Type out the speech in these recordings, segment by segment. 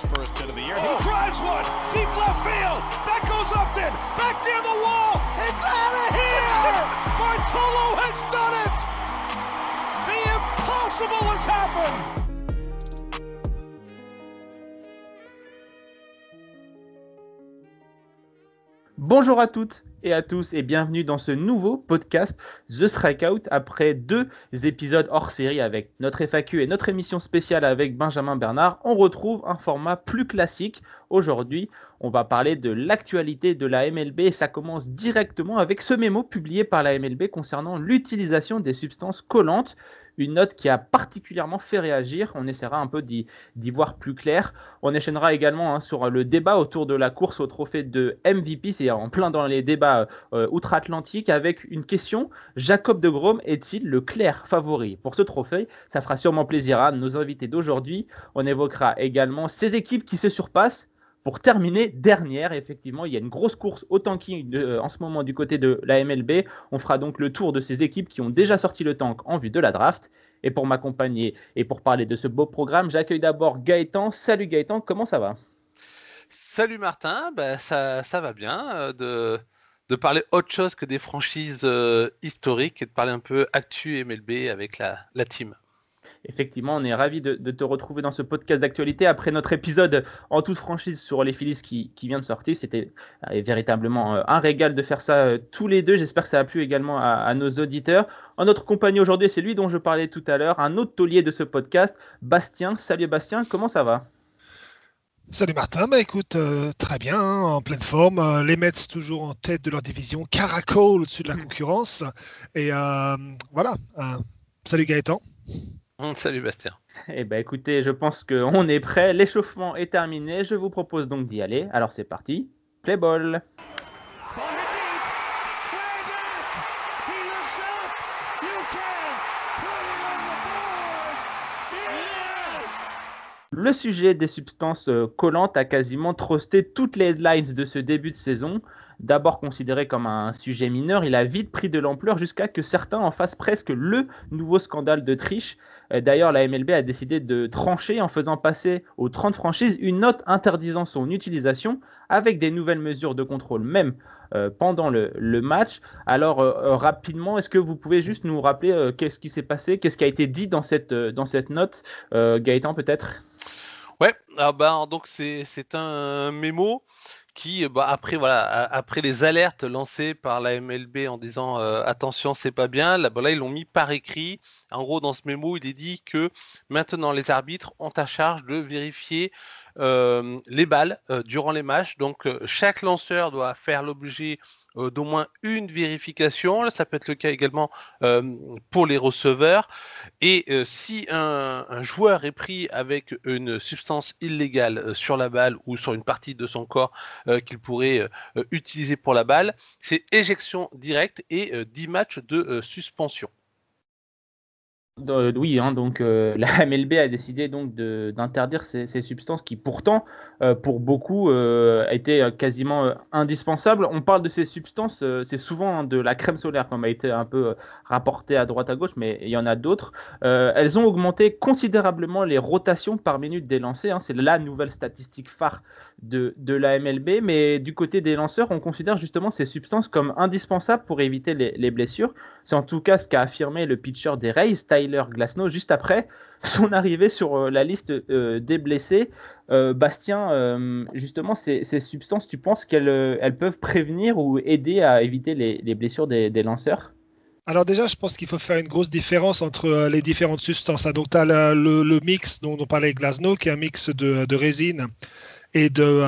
his first hit of the year. He oh. drives one deep left field. That goes Upton. Back near the wall. It's out of here. Bartolo has done it. The impossible has happened. Bonjour à toutes et à tous et bienvenue dans ce nouveau podcast The Strikeout après deux épisodes hors série avec notre FAQ et notre émission spéciale avec Benjamin Bernard. On retrouve un format plus classique. Aujourd'hui, on va parler de l'actualité de la MLB et ça commence directement avec ce mémo publié par la MLB concernant l'utilisation des substances collantes une note qui a particulièrement fait réagir. On essaiera un peu d'y voir plus clair. On enchaînera également hein, sur le débat autour de la course au trophée de MVP, c'est en plein dans les débats euh, outre-Atlantique, avec une question Jacob de Grom est-il le clair favori pour ce trophée? Ça fera sûrement plaisir à nos invités d'aujourd'hui. On évoquera également ces équipes qui se surpassent pour terminer dernière. Effectivement, il y a une grosse course au tanking euh, en ce moment du côté de la MLB. On fera donc le tour de ces équipes qui ont déjà sorti le tank en vue de la draft. Et pour m'accompagner et pour parler de ce beau programme, j'accueille d'abord Gaëtan. Salut Gaëtan, comment ça va? Salut Martin, ben, ça, va bien euh, de, de, parler autre chose que des franchises euh, historiques et de parler un peu actu MLB avec la, la team. Effectivement, on est ravi de, te retrouver dans ce podcast d'actualité après notre épisode en toute franchise sur les Phillies qui, vient de sortir. C'était euh, véritablement euh, un régal de faire ça euh, tous les deux. J'espère que ça a plu également à, nos auditeurs. En notre compagnie aujourd'hui, c'est lui dont je parlais tout à l'heure, un autre taulier de ce podcast, Bastien. Salut Bastien, comment ça va? Salut Martin, bah écoute, très bien, hein, en pleine forme. les Mets toujours en tête de leur division, Caracol au-dessus de la mm. concurrence. Et voilà, salut Gaëtan. Salut Bastien. Eh ben écoutez, je pense qu'on est prêt. L'échauffement est terminé. Je vous propose donc d'y aller. Alors c'est parti. Play ball. Le sujet des substances euh, collantes a quasiment trusté toutes les headlines de ce début de saison. D'abord considéré comme un sujet mineur, il a vite pris de l'ampleur jusqu'à que certains en fassent presque le nouveau scandale de triche. Euh, d'ailleurs, la MLB a décidé de trancher en faisant passer aux 30 franchises une note interdisant son utilisation avec des nouvelles mesures de contrôle, même euh, pendant le, match. Alors, euh, rapidement, est-ce que vous pouvez juste nous rappeler qu'est-ce qui s'est passé, qu'est-ce qui a été dit dans cette, dans cette note Gaëtan, peut-être? Ouais, ah ben, donc c'est un mémo qui, bah, après, voilà, après les alertes lancées par la MLB en disant euh, attention, c'est pas bien, là, bah, là ils l'ont mis par écrit. En gros, dans ce mémo, il est dit que maintenant les arbitres ont à charge de vérifier euh, les balles euh, durant les matchs. Donc, chaque lanceur doit faire l'objet euh, d'au moins une vérification. ça peut être le cas également euh, pour les receveurs. Et euh, si un, joueur est pris avec une substance illégale sur la balle ou sur une partie de son corps qu'il pourrait utiliser pour la balle, c'est éjection directe et 10 matchs de suspension. Euh, oui, hein, donc euh, la MLB a décidé donc d'interdire ces, substances qui pourtant, euh, pour beaucoup, étaient quasiment indispensables. On parle de ces substances, c'est souvent hein, de la crème solaire, comme a été un peu rapporté à droite à gauche, mais il y en a d'autres. elles ont augmenté considérablement les rotations par minute des lancers. Hein. c'est la nouvelle statistique phare de, la MLB, mais du côté des lanceurs, on considère justement ces substances comme indispensables pour éviter les blessures. C'est en tout cas ce qu'a affirmé le pitcher des Rays, Tyler Glasnow, juste après son arrivée sur euh, la liste euh, des blessés. Euh, Bastien, justement, ces, substances, tu penses qu'elles elles peuvent prévenir ou aider à éviter les, blessures des, lanceurs? Alors déjà, je pense qu'il faut faire une grosse différence entre les différentes substances. Hein. Donc, tu as le, mix dont on parlait Glasnow, qui est un mix de, résine et de,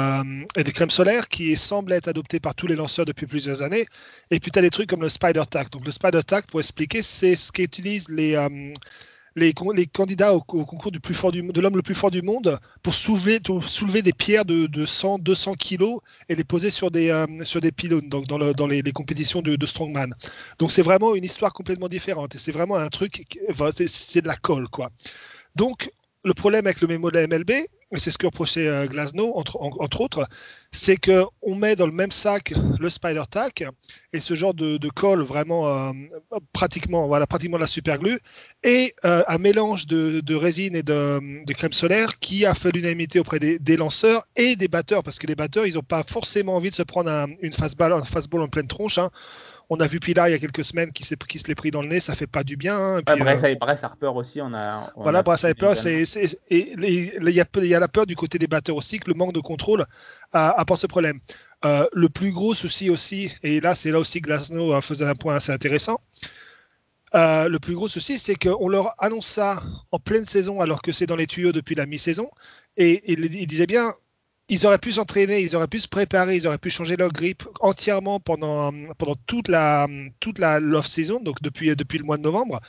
et de, crème solaire qui semble être adopté par tous les lanceurs depuis plusieurs années. Et puis tu as des trucs comme le Spider Tack. Donc le Spider Tack, pour expliquer, c'est ce qu'utilisent les, les, candidats au, concours du plus fort de l'homme le plus fort du monde pour soulever, des pierres de, de 100, 200 kilos et les poser sur des, euh, pylônes, dans, le, dans les, compétitions de, strongman. Donc c'est vraiment une histoire complètement différente et c'est vraiment un truc, c'est de la colle quoi. Donc le problème avec le mémo de la MLB, c'est ce que reprochait euh, entre, autres, c'est qu'on met dans le même sac le Spider Tack et ce genre de, colle vraiment euh, pratiquement, la super glue, et euh, un mélange de, résine et de, crème solaire qui a fait l'unanimité auprès des, lanceurs et des batteurs, parce que les batteurs, ils n'ont pas forcément envie de se prendre un, une fastball, un en pleine tronche. Hein. On a vu Pilar il y a quelques semaines qui, qui se l'est pris dans le nez, ça fait pas du bien. Hein. Et puis, ouais, euh... Harper aussi, on a. On voilà, Bryce Harper, c'est, et il y, y, a la peur du côté des batteurs aussi que le manque de contrôle apporte ce problème. Euh, le plus gros souci aussi, et là c'est là aussi que Glasnow faisait un point assez intéressant, euh, le plus gros souci c'est qu'on leur annonce ça en pleine saison alors que c'est dans les tuyaux depuis la mi-saison, et il, il disait bien, ils auraient pu s'entraîner, ils auraient pu se préparer, ils auraient pu changer leur grip entièrement pendant, pendant toute la, toute la l'off-saison, donc depuis, depuis le mois de novembre.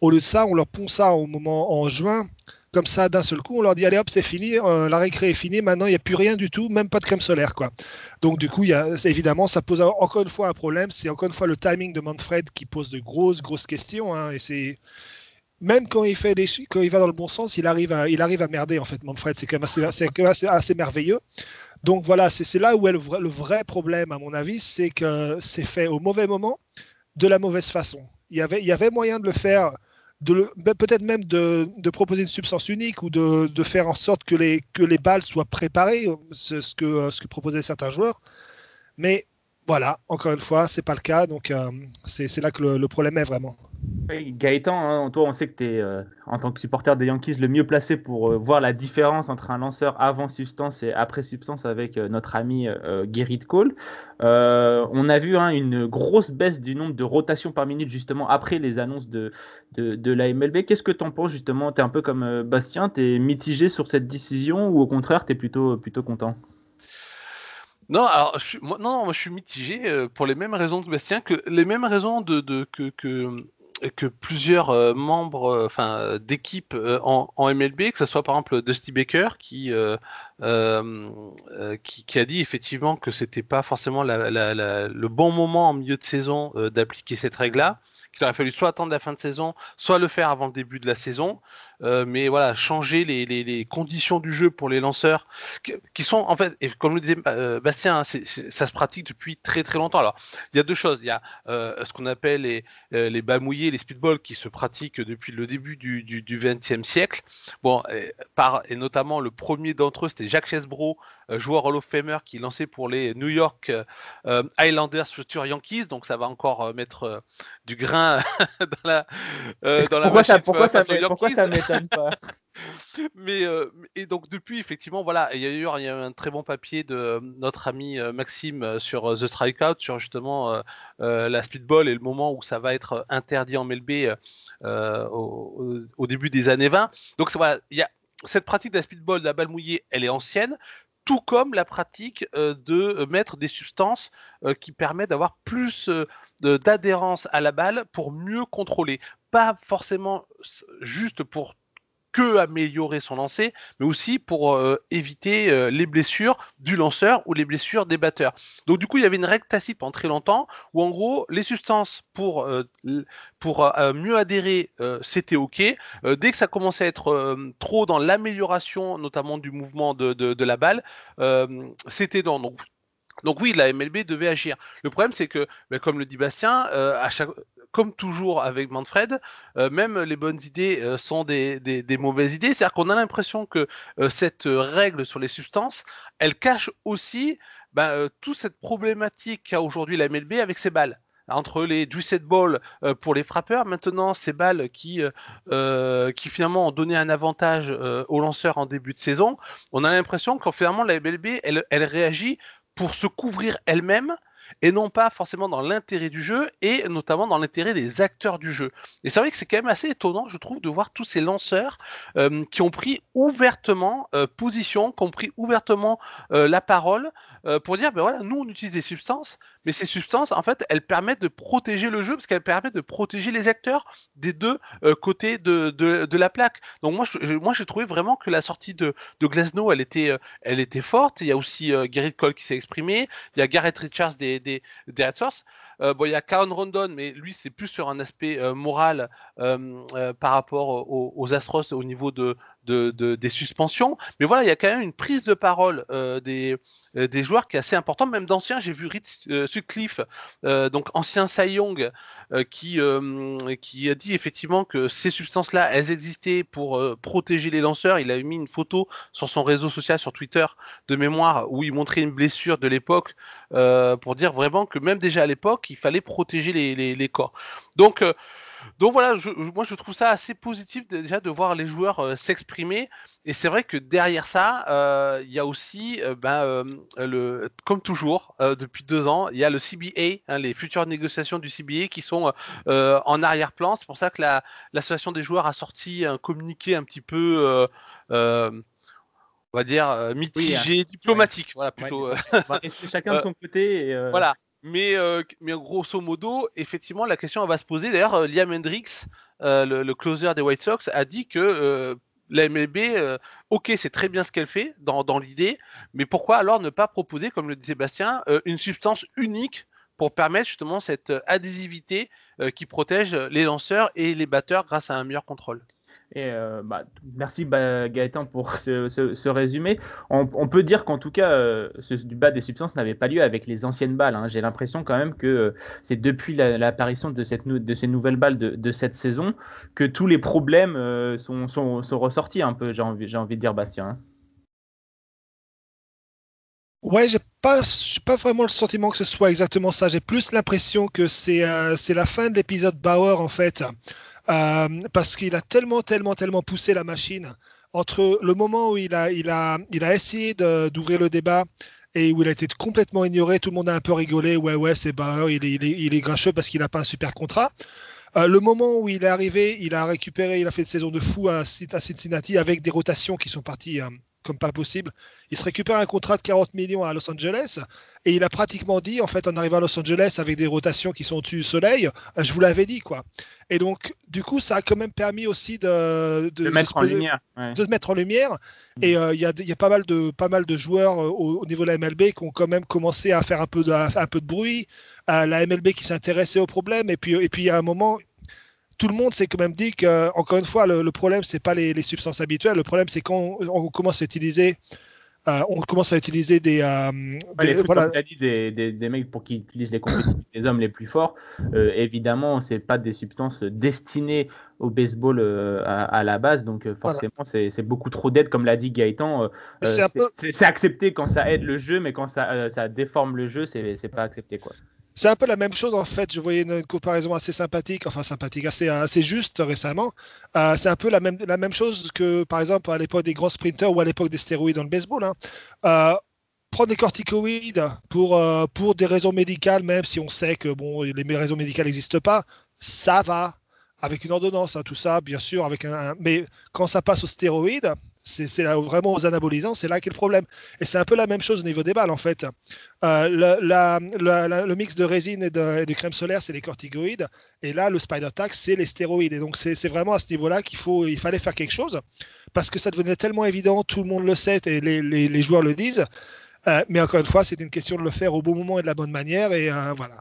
Au lieu de ça, on leur pond ça au moment en juin, comme ça d'un seul coup, on leur dit allez hop, c'est fini, euh, la récré est finie, maintenant il n'y a plus rien du tout, même pas de crème solaire. quoi. Donc du coup, y a, évidemment, ça pose encore une fois un problème, c'est encore une fois le timing de Manfred qui pose de grosses, grosses questions, hein, et c'est même quand il fait des, quand il va dans le bon sens, il arrive à, il arrive à merder en fait. Manfred, c'est quand même assez, assez, merveilleux. Donc voilà, c'est là où est le vrai, problème à mon avis, c'est que c'est fait au mauvais moment, de la mauvaise façon. Il y avait, il y avait moyen de le faire, peut-être même de, proposer une substance unique ou de, faire en sorte que les, que les balles soient préparées, ce, ce que, ce que proposaient certains joueurs. Mais voilà, encore une fois, c'est pas le cas, donc euh, c'est là que le, problème est vraiment. Gaëtan, hein, toi, on sait que tu es, euh, en tant que supporter des Yankees, le mieux placé pour euh, voir la différence entre un lanceur avant substance et après substance avec euh, notre ami Gerrit Cole. on a vu hein, une grosse baisse du nombre de rotations par minute, justement, après les annonces de, de, la MLB. Qu'est-ce que tu en penses, justement? Tu es un peu comme Bastien, tu es mitigé sur cette décision ou au contraire, tu es plutôt, plutôt content? Non, je moi, non, moi je suis mitigé pour les mêmes raisons que Bastien, que les mêmes raisons de, que, que, plusieurs euh, membres, euh, d'équipes en, en, MLB, que ce soit par exemple Dusty Baker qui, qui, a dit effectivement que c'était pas forcément le bon moment en milieu de saison d'appliquer cette règle-là qu'il aurait fallu soit attendre la fin de saison, soit le faire avant le début de la saison. Euh, mais voilà, changer les, les, conditions du jeu pour les lanceurs, qui, sont en fait, et comme le disait euh, Bastien, hein, ça se pratique depuis très très longtemps. Alors, il y a deux choses. Il y a euh, ce qu'on appelle les, les les speedballs, qui se pratiquent depuis le début du, du, du 20e siècle. Bon, et, et notamment le premier d'entre eux, c'était Jacques Chesbro, joueur Hall of Famer, qui lançait pour les New York Highlanders futur Yankees. Donc, ça va encore mettre du grain dans la, dans la pourquoi machine. Ça, pourquoi, ça met, pourquoi ça met pas? Mais euh, et donc depuis effectivement voilà il y a eu il y a eu un très bon papier de notre ami Maxime sur The Strikeout sur justement euh, euh, la speedball et le moment où ça va être interdit en MLB au, au, début des années 20 donc voilà il y a cette pratique de la speedball de la balle mouillée elle est ancienne tout comme la pratique de mettre des substances qui permettent d'avoir plus d'adhérence à la balle pour mieux contrôler. Pas forcément juste pour améliorer son lancer, mais aussi pour euh, éviter euh, les blessures du lanceur ou les blessures des batteurs. Donc du coup, il y avait une règle pendant très longtemps où en gros, les substances pour, euh, pour mieux adhérer, c'était OK. dès que ça commençait à être trop dans l'amélioration, notamment du mouvement de la balle, c'était dans. Donc, donc oui, la MLB devait agir. Le problème, c'est que, ben, comme le dit Bastien, à chaque, comme toujours avec Manfred, euh, même les bonnes idées euh, sont des, mauvaises idées. C'est-à-dire qu'on a l'impression que euh, cette règle sur les substances, elle cache aussi ben, toute cette problématique qu'a aujourd'hui la MLB avec ses balles entre les set ball pour les frappeurs, maintenant ces balles qui, finalement ont donné un avantage aux lanceurs en début de saison, on a l'impression qu'en finalement la MLB elle réagit pour se couvrir elle-même et non pas forcément dans l'intérêt du jeu et notamment dans l'intérêt des acteurs du jeu. Et c'est vrai que c'est quand même assez étonnant, je trouve, de voir tous ces lanceurs euh, qui ont pris ouvertement euh, position, qui ont pris ouvertement euh, la parole pour dire, ben voilà, nous on utilise des substances, mais ces substances, en fait, elles permettent de protéger le jeu parce qu'elles permettent de protéger les acteurs des deux côtés de, de, la plaque. Donc moi, moi, j'ai trouvé vraiment que la sortie de, de elle était, elle était forte. Il y a aussi Garrett Cole qui s'est exprimé, il y a Garrett Richards des, des, des. Euh, bon, il y a Karen Rondon, mais lui, c'est plus sur un aspect euh, moral euh, par rapport aux, Astros au niveau de, de, des suspensions. Mais voilà, il y a quand même une prise de parole des, des joueurs qui est assez importante, même d'anciens. J'ai vu Ritz Sutcliffe, donc ancien Cy Young, qui, a dit effectivement que ces substances-là, elles existaient pour protéger les lanceurs. Il a mis une photo sur son réseau social, sur Twitter, de mémoire, où il montrait une blessure de l'époque pour dire vraiment que même déjà à l'époque, il fallait protéger les, les, les corps. Donc, donc voilà, moi je trouve ça assez positif déjà de voir les joueurs euh, s'exprimer. Et c'est vrai que derrière ça, euh, il y a aussi, euh, ben, le, comme toujours, depuis deux ans, il y a le CBA, hein, les futures négociations du CBA qui sont en arrière-plan. C'est pour ça que l'association des joueurs a sorti un communiqué un petit peu on va dire mitigé, diplomatique, voilà plutôt. chacun de son côté. Voilà, mais, euh, mais grosso modo, effectivement, la question va se poser. D'ailleurs, euh, Liam Hendricks, euh, le, closer des White Sox, a dit que la MLB, ok, c'est très bien ce qu'elle fait dans, dans l'idée, mais pourquoi alors ne pas proposer, comme le disait Bastien, une substance unique pour permettre justement cette adhésivité qui protège les lanceurs et les batteurs grâce à un meilleur contrôle? Et euh, bah, merci bah, Gaëtan pour ce, résumé. On, peut dire qu'en tout cas, euh, ce débat des substances n'avait pas lieu avec les anciennes balles. Hein. J'ai l'impression quand même que euh, c'est depuis l'apparition de, de ces nouvelles balles de, cette saison que tous les problèmes sont, sont, ressortis un peu, j'ai envie, envie de dire Bastien. Hein. Ouais, j'ai pas, pas vraiment le sentiment que ce soit exactement ça. J'ai plus l'impression que c'est la fin de l'épisode Bauer en fait. Euh, parce qu'il a tellement, tellement, tellement poussé la machine entre le moment où il a, essayé d'ouvrir le débat et où il a été complètement ignoré, tout le monde a un peu rigolé, ouais, ouais, c'est Bauer, il est, il est, il est grincheux parce qu'il n'a pas un super contrat. Euh, le moment où il est arrivé, il a récupéré, il a fait une saison de fou à, Cincinnati avec des rotations qui sont parties euh, comme pas possible. Il se récupère un contrat de 40 millions à Los Angeles et il a pratiquement dit, en fait, en arrivant à Los Angeles avec des rotations qui sont au-dessus du soleil, euh, je vous l'avais dit, quoi. Et donc, du coup, ça a quand même permis aussi de, de, mettre, en lumière, de mettre en lumière. Mm. Et euh, il y, a, y, a, pas mal de, pas mal de joueurs euh, au, niveau de la MLB qui ont quand même commencé à faire un peu de, un peu de bruit. la MLB qui s'intéressait au problème. Et puis, et puis, il y a un moment, tout le monde s'est quand même dit que, encore une fois, le, le problème, c'est pas les, les, substances habituelles. Le problème, c'est quand on, commence à utiliser, euh, on commence à utiliser des, euh, des, voilà. des, des, des, mecs pour qui utilisent les les hommes les plus forts. Euh, évidemment, c'est pas des substances destinées au baseball euh, à, la base, donc forcément, c'est beaucoup trop d'aide, comme l'a dit Gaëtan. c'est accepté quand ça aide le jeu, mais quand ça, ça déforme le jeu, c'est pas accepté, quoi. C'est un peu la même chose en fait. Je voyais une, comparaison assez sympathique, enfin sympathique, assez, juste récemment. Euh, c'est un peu la même, la même chose que par exemple à l'époque des grands sprinters ou à l'époque des stéroïdes dans le baseball. Hein. Euh, prendre des corticoïdes pour, euh, pour des raisons médicales, même si on sait que bon, les raisons médicales n'existent pas, ça va avec une ordonnance, hein, tout ça, bien sûr, avec un, mais quand ça passe aux stéroïdes, c'est vraiment aux anabolisants, c'est là qu'est le problème. Et c'est un peu la même chose au niveau des balles, en fait. Euh, le, mix de résine et de, crème solaire, c'est les corticoïdes. Et là, le Spider Tax, c'est les stéroïdes. Et donc, c'est vraiment à ce niveau-là qu'il il fallait faire quelque chose. Parce que ça devenait tellement évident, tout le monde le sait et les, joueurs le disent. Euh, mais encore une fois, c'est une question de le faire au bon moment et de la bonne manière. Et euh, voilà.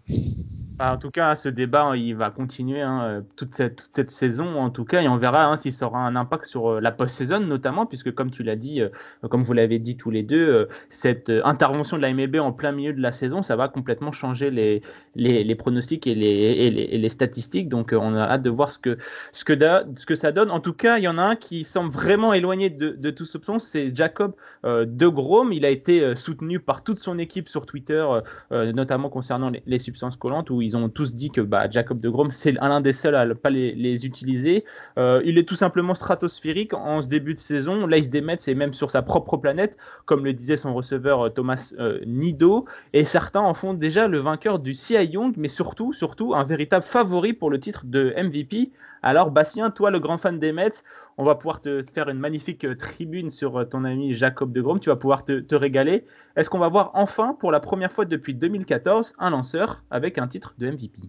Bah, en tout cas, ce débat, il va continuer hein, euh, toute, cette, saison, en tout cas, et on verra hein, s'il ça aura un impact sur euh, la post-saison, notamment, puisque comme tu l'as dit, euh, comme vous l'avez dit tous les deux, cette intervention de la MLB en plein milieu de la saison, ça va complètement changer les, les, les pronostics et les, et les, statistiques. Donc, on a hâte de voir ce que, ce, que ça donne. En tout cas, il y en a un qui semble vraiment éloigné de, de tout soupçon, c'est Jacob de Grom. Il a été soutenu par toute son équipe sur Twitter, notamment concernant les, substances collantes, où ils ont tous dit que bah, Jacob de Grom, c'est l'un des seuls à ne pas les, utiliser. Euh, il est tout simplement stratosphérique en ce début de saison. Là, il se démet, c'est même sur sa propre planète, comme le disait son receveur euh, Thomas euh, Nido. Et certains en font déjà le vainqueur du CI Young, mais surtout, surtout, un véritable favori pour le titre de MVP. Alors, Bastien, toi, le grand fan des Mets, on va pouvoir te faire une magnifique euh, tribune sur euh, ton ami Jacob de Grom. Tu vas pouvoir te, régaler. Est-ce qu'on va voir enfin, pour la première fois depuis 2014, un lanceur avec un titre de MVP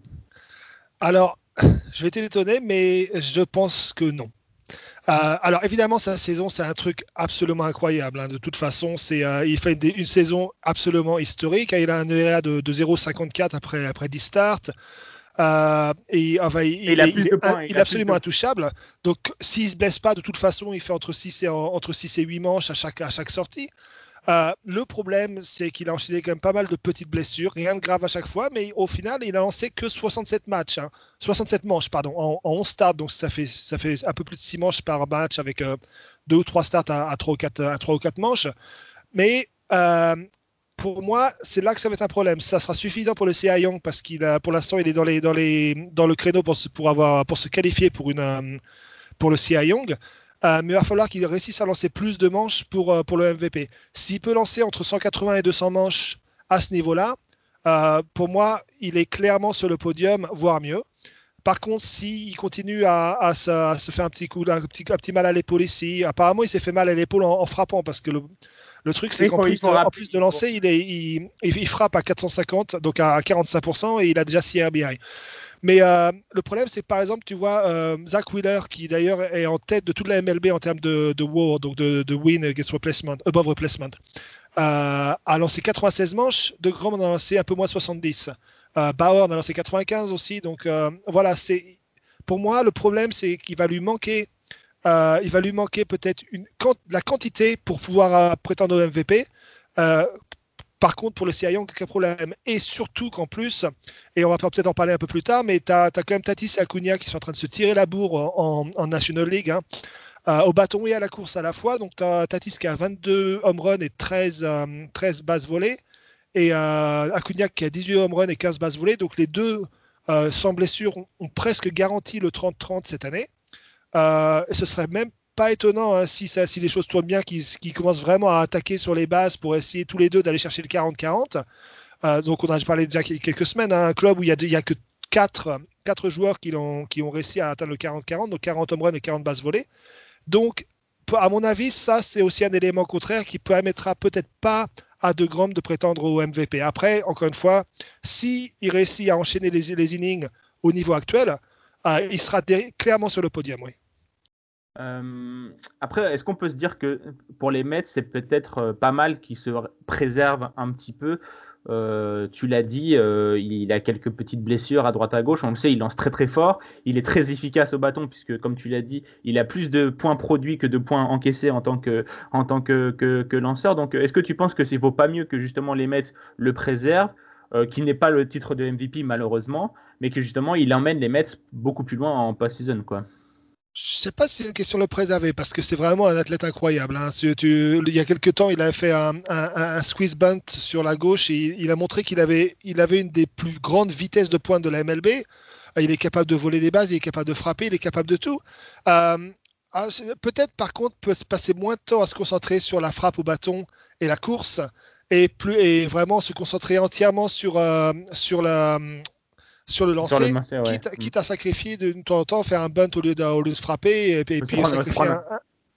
Alors, je vais t'étonner, mais je pense que non. Euh, alors évidemment, sa saison, c'est un truc absolument incroyable. Hein. De toute façon, c'est, il fait une saison absolument historique. Il a un ERA de, de 0,54 après, après 10 starts. Euh, et, enfin, il, il, est, absolument intouchable. Donc, s'il ne se blesse pas, de toute façon, il fait entre 6 et, entre 6 et 8 manches à chaque, à chaque sortie. Euh, le problème, c'est qu'il a enchaîné quand même pas mal de petites blessures, rien de grave à chaque fois, mais au final, il a lancé que 67 matchs, 67 hein. manches, pardon, en, 11 starts, donc ça fait, ça fait un peu plus de 6 manches par match avec euh, deux ou trois starts à, 3 ou 4, à 3 ou 4 manches. Mais euh, pour moi, c'est là que ça va être un problème. Ça sera suffisant pour le CA Young parce qu'il pour l'instant, il est dans, le créneau pour se, qualifier pour, pour le CA Young. Euh, mais il va falloir qu'il réussisse à lancer plus de manches pour, euh, le MVP. S'il peut lancer entre 180 et 200 manches à ce niveau-là, euh, pour moi, il est clairement sur le podium, voire mieux. Par contre, s'il continue à, se, faire un petit coup, un petit, mal à l'épaule ici, apparemment il s'est fait mal à l'épaule en, frappant parce que le, le truc c'est qu'en plus, plus, de lancer, il, est, il, il, frappe à 450, donc à 45% et il a déjà 6 RBI. Mais euh, le problème, c'est par exemple, tu vois, euh, Zach Wheeler, qui d'ailleurs est en tête de toute la MLB en termes de, de WAR, donc de, de win against replacement, above replacement, euh, a lancé 96 manches. De Grom en a lancé un peu moins 70. Bauer en a lancé 95 aussi. Donc voilà, c'est pour moi, le problème, c'est qu'il va lui manquer. Il va lui manquer peut-être une, la quantité pour pouvoir prétendre au MVP. Par contre, pour le CI Young, aucun problème. Et surtout qu'en plus, et on va peut-être en parler un peu plus tard, mais tu as, quand même Tatis et Acuna qui sont en train de se tirer la bourre en, National League, hein. euh, au bâton et à la course à la fois. Donc, tu as Tatis qui a 22 home runs et 13, 13 euh, bases volées, et euh, Acuna qui a 18 home runs et 15 bases volées. Donc, les deux, sans blessure, ont, presque garanti le 30-30 cette année. Ce serait même pas étonnant hein, si, si les choses tournent bien, qu'ils commencent vraiment à attaquer sur les bases pour essayer tous les deux d'aller chercher le 40-40. Euh, donc on a parlé déjà quelques semaines, hein, un club où il n'y a, que 4, joueurs qui ont, réussi à atteindre le 40-40, donc 40 home runs et 40 bases volées. Donc, à mon avis, ça, c'est aussi un élément contraire qui permettra peut-être pas à De Grom de prétendre au MVP. Après, encore une fois, s'il il réussit à enchaîner les, les innings au niveau actuel, euh, il sera clairement sur le podium, oui. Euh, après, est-ce qu'on peut se dire que pour les Mets, c'est peut-être euh, pas mal qu'ils se préservent un petit peu? Euh, Tu l'as dit, il a quelques petites blessures à droite à gauche. On le sait, il lance très très fort. Il est très efficace au bâton puisque, comme tu l'as dit, il a plus de points produits que de points encaissés en tant que, lanceur. Donc, est-ce que tu penses que c'est vaut pas mieux que justement les Mets le préservent qui n'est pas le titre de MVP malheureusement, mais que justement il emmène les Mets beaucoup plus loin en post-season quoi? Je ne sais pas si c'est une question le préserver parce que c'est vraiment un athlète incroyable. Hein. il y a quelques temps, il a fait un, squeeze bunt sur la gauche et il, a montré qu'il avait, une des plus grandes vitesses de pointe de la MLB. Euh, il est capable de voler des bases, il est capable de frapper, il est capable de tout. Euh, ah, peut-être par contre peut se passer moins de temps à se concentrer sur la frappe au bâton et la course et vraiment se concentrer entièrement sur euh, sur la sur le lancer, quitte, à sacrifier de, temps en temps, faire un bunt au lieu de, au lieu de frapper, et, puis, sacrifier un,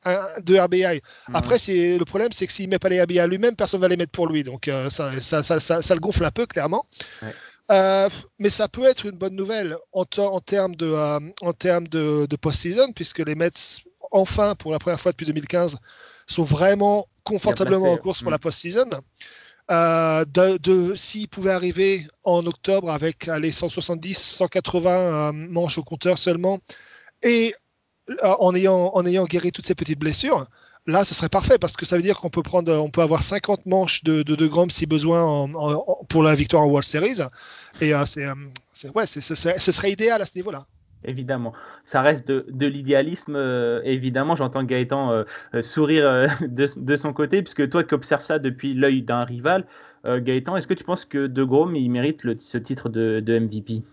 un, deux RBI. Après, c'est le problème, c'est que s'il met pas les RBI lui-même, personne va les mettre pour lui. Donc euh, ça, ça, ça, ça, le gonfle un peu, clairement. Euh, mais ça peut être une bonne nouvelle en, en termes de, euh, en termes de, de post-season, puisque les Mets, enfin, pour la première fois depuis 2015, sont vraiment confortablement en course pour la post-season. Euh, de, s'il pouvait arriver en octobre avec les 170, 180 euh, manches au compteur seulement, et euh, en, ayant, en ayant guéri toutes ces petites blessures, là, ce serait parfait parce que ça veut dire qu'on peut prendre, on peut avoir 50 manches de, de, Grom si besoin pour la victoire en World Series. Et c'est, ouais, ce serait idéal à ce niveau-là évidemment. Ça reste de, l'idéalisme, euh, évidemment. J'entends Gaëtan euh, euh, sourire de, son côté, puisque toi qui observes ça depuis l'œil d'un rival, Gaëtan, est-ce que tu penses que De Grom, il mérite ce titre de, MVP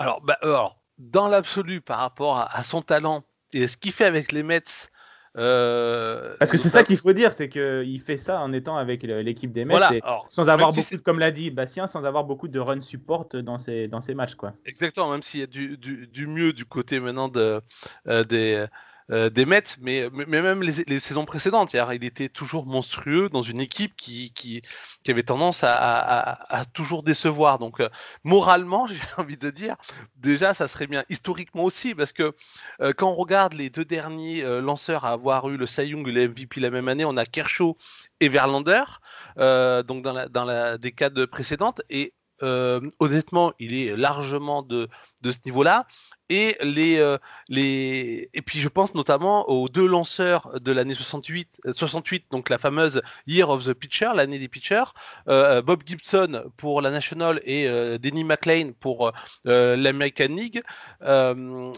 alors, bah, alors, dans l'absolu, par rapport à, à, son talent et ce qu'il fait avec les Mets, euh, Parce que c'est ça qu'il faut dire, c'est qu'il fait ça en étant avec l'équipe des Mets, sans avoir beaucoup, comme l'a dit Bastien, sans avoir beaucoup de run support dans ses matchs. Quoi. Exactement, même s'il y a du, du, mieux du côté maintenant de, euh, des, euh, des Mets, mais, même les, saisons précédentes, il était toujours monstrueux dans une équipe qui, avait tendance à, toujours décevoir. Donc, euh, moralement, j'ai envie de dire, déjà, ça serait bien. Historiquement aussi, parce que euh, quand on regarde les deux derniers lanceurs à avoir eu le Cy Young et le MVP la même année, on a Kershaw et Verlander, donc dans la, dans décade précédente, et honnêtement, il est largement de, de ce niveau-là et les, euh, les et puis je pense notamment aux deux lanceurs de l'année 68 68 euh, donc la fameuse Year of the Pitcher l'année des pitchers euh, Bob Gibson pour la National et Denny McLean pour l'American League.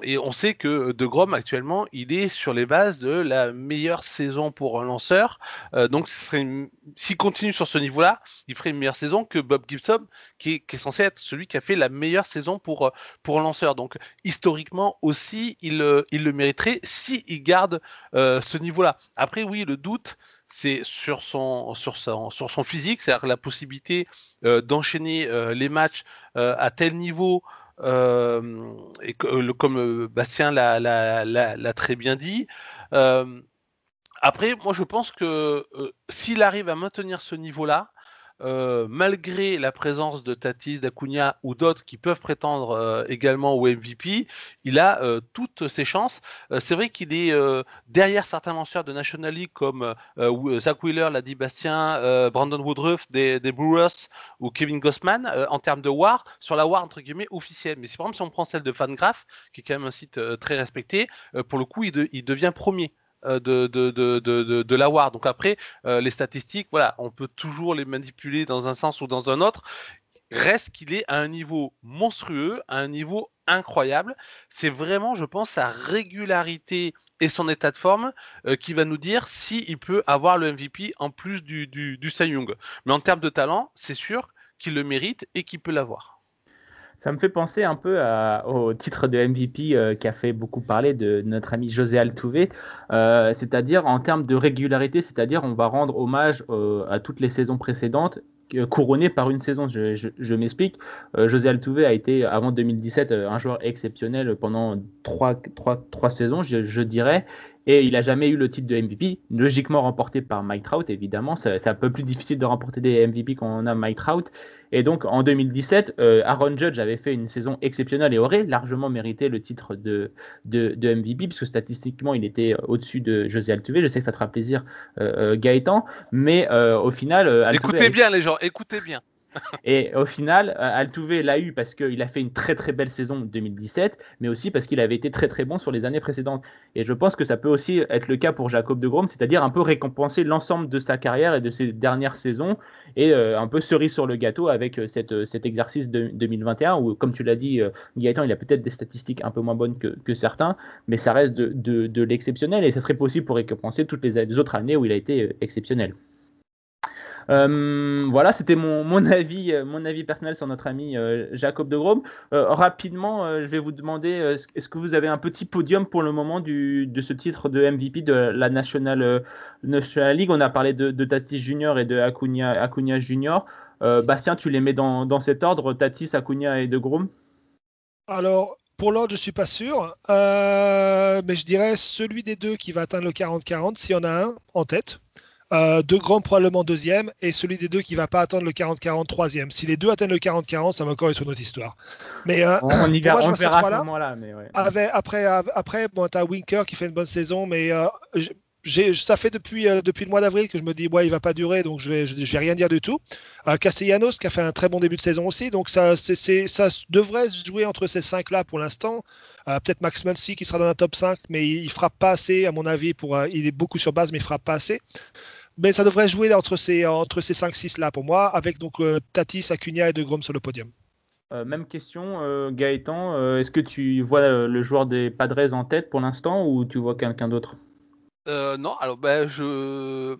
Et on sait que De Grom actuellement il est sur les bases de la meilleure saison pour un lanceur. Donc s'il continue sur ce niveau-là il ferait une meilleure saison que Bob Gibson qui est, censé être celui qui a fait la meilleure saison pour pour lanceur. Donc historiquement aussi, il, euh, le mériterait s'il il garde euh, ce niveau-là. Après, oui, le doute, c'est sur son, physique, c'est-à-dire la possibilité euh, d'enchaîner les matchs à tel niveau. comme Bastien l'a très bien dit. après, moi je pense que s'il arrive à maintenir ce niveau-là, euh, malgré la présence de Tatis, d'Acuna ou d'autres qui peuvent prétendre euh, également au MVP, il a euh, toutes ses chances. c'est vrai qu'il est derrière certains lanceurs de National League comme Zach Wheeler, l'a dit Bastien, Brandon Woodruff des, Brewers ou Kevin Gossman en termes de WAR, sur la WAR entre guillemets officielle. Mais si par exemple si on prend celle de Fangraph, qui est quand même un site très respecté, pour le coup il devient premier. Euh, de, de, de, de, la Donc après, euh, les statistiques, voilà, on peut toujours les manipuler dans un sens ou dans un autre. Reste qu'il est à un niveau monstrueux, à un niveau incroyable. C'est vraiment, je pense, sa régularité et son état de forme euh, qui va nous dire s'il il peut avoir le MVP en plus du, du, du. Mais en termes de talent, c'est sûr qu'il le mérite et qu'il peut l'avoir. Ça me fait penser un peu au titre de MVP euh, qui a fait beaucoup parler de notre ami José Altuve, euh, c'est-à-dire en termes de régularité, c'est-à-dire on va rendre hommage euh, à toutes les saisons précédentes couronnées par une saison. Je, m'explique. José Altuve a été, avant 2017, un joueur exceptionnel pendant trois, trois, trois saisons, je dirais. Et il n'a jamais eu le titre de MVP, logiquement remporté par Mike Trout, évidemment. C'est un peu plus difficile de remporter des MVP quand on a Mike Trout. Et donc en 2017, euh, Aaron Judge avait fait une saison exceptionnelle et aurait largement mérité le titre de, de, MVP, puisque statistiquement il était au-dessus de José Altuve. Je sais que ça te fera plaisir, euh, euh, Gaëtan, mais au final. écoutez bien les gens, écoutez bien. Et au final, euh, Altuve l'a eu parce qu'il a fait une très très belle saison 2017, mais aussi parce qu'il avait été très très bon sur les années précédentes. Et je pense que ça peut aussi être le cas pour Jacob de Grom, c'est-à-dire un peu récompenser l'ensemble de sa carrière et de ses dernières saisons, et euh, un peu cerise sur le gâteau avec euh, cette, cet exercice de 2021 où, comme tu l'as dit, Gaëtan, il a peut-être des statistiques un peu moins bonnes que, que certains, mais ça reste de, de, de l'exceptionnel et ça serait possible pour récompenser toutes les autres années où il a été exceptionnel. Euh, voilà, c'était mon, mon, avis, euh, mon avis personnel sur notre ami euh, Jacob de Grom. rapidement, je vais vous demander, est-ce que vous avez un petit podium pour le moment de ce titre de MVP de la National, League? On a parlé de, de Tatis Junior et de Acuna, Acuna Junior. Bastien, tu les mets dans, dans cet ordre, Tatis, Acuna et de Grom Alors, pour l'ordre, je suis pas sûr, mais je dirais celui des deux qui va atteindre le 40-40, s'il y en a un en tête. Euh, deux grands probablement deuxième, et celui des deux qui va pas attendre le 40-40 troisième. Si les deux atteignent le 40-40, ça va encore être une autre histoire. Mais euh, on, y verra, on verra à ce moment-là. après, après, bon, tu as Winker qui fait une bonne saison, mais euh, ça fait depuis, depuis le mois d'avril que je me dis, ouais, il va pas durer, donc je vais, je, vais rien dire du tout. Castellanos qui a fait un très bon début de saison aussi, donc ça, devrait se jouer entre ces cinq-là pour l'instant. peut-être Max Muncy qui sera dans la top 5, mais il, il frappe pas assez, à mon avis, pour, il est beaucoup sur base, mais il frappe pas assez mais ça devrait jouer entre ces, entre ces 5-6 là pour moi, avec donc euh, Tatis, Acuna et De Grom sur le podium. Euh, même question, euh, Gaëtan, est-ce que tu vois le joueur des Padres en tête pour l'instant ou tu vois quelqu'un d'autre? Non, alors ben, je.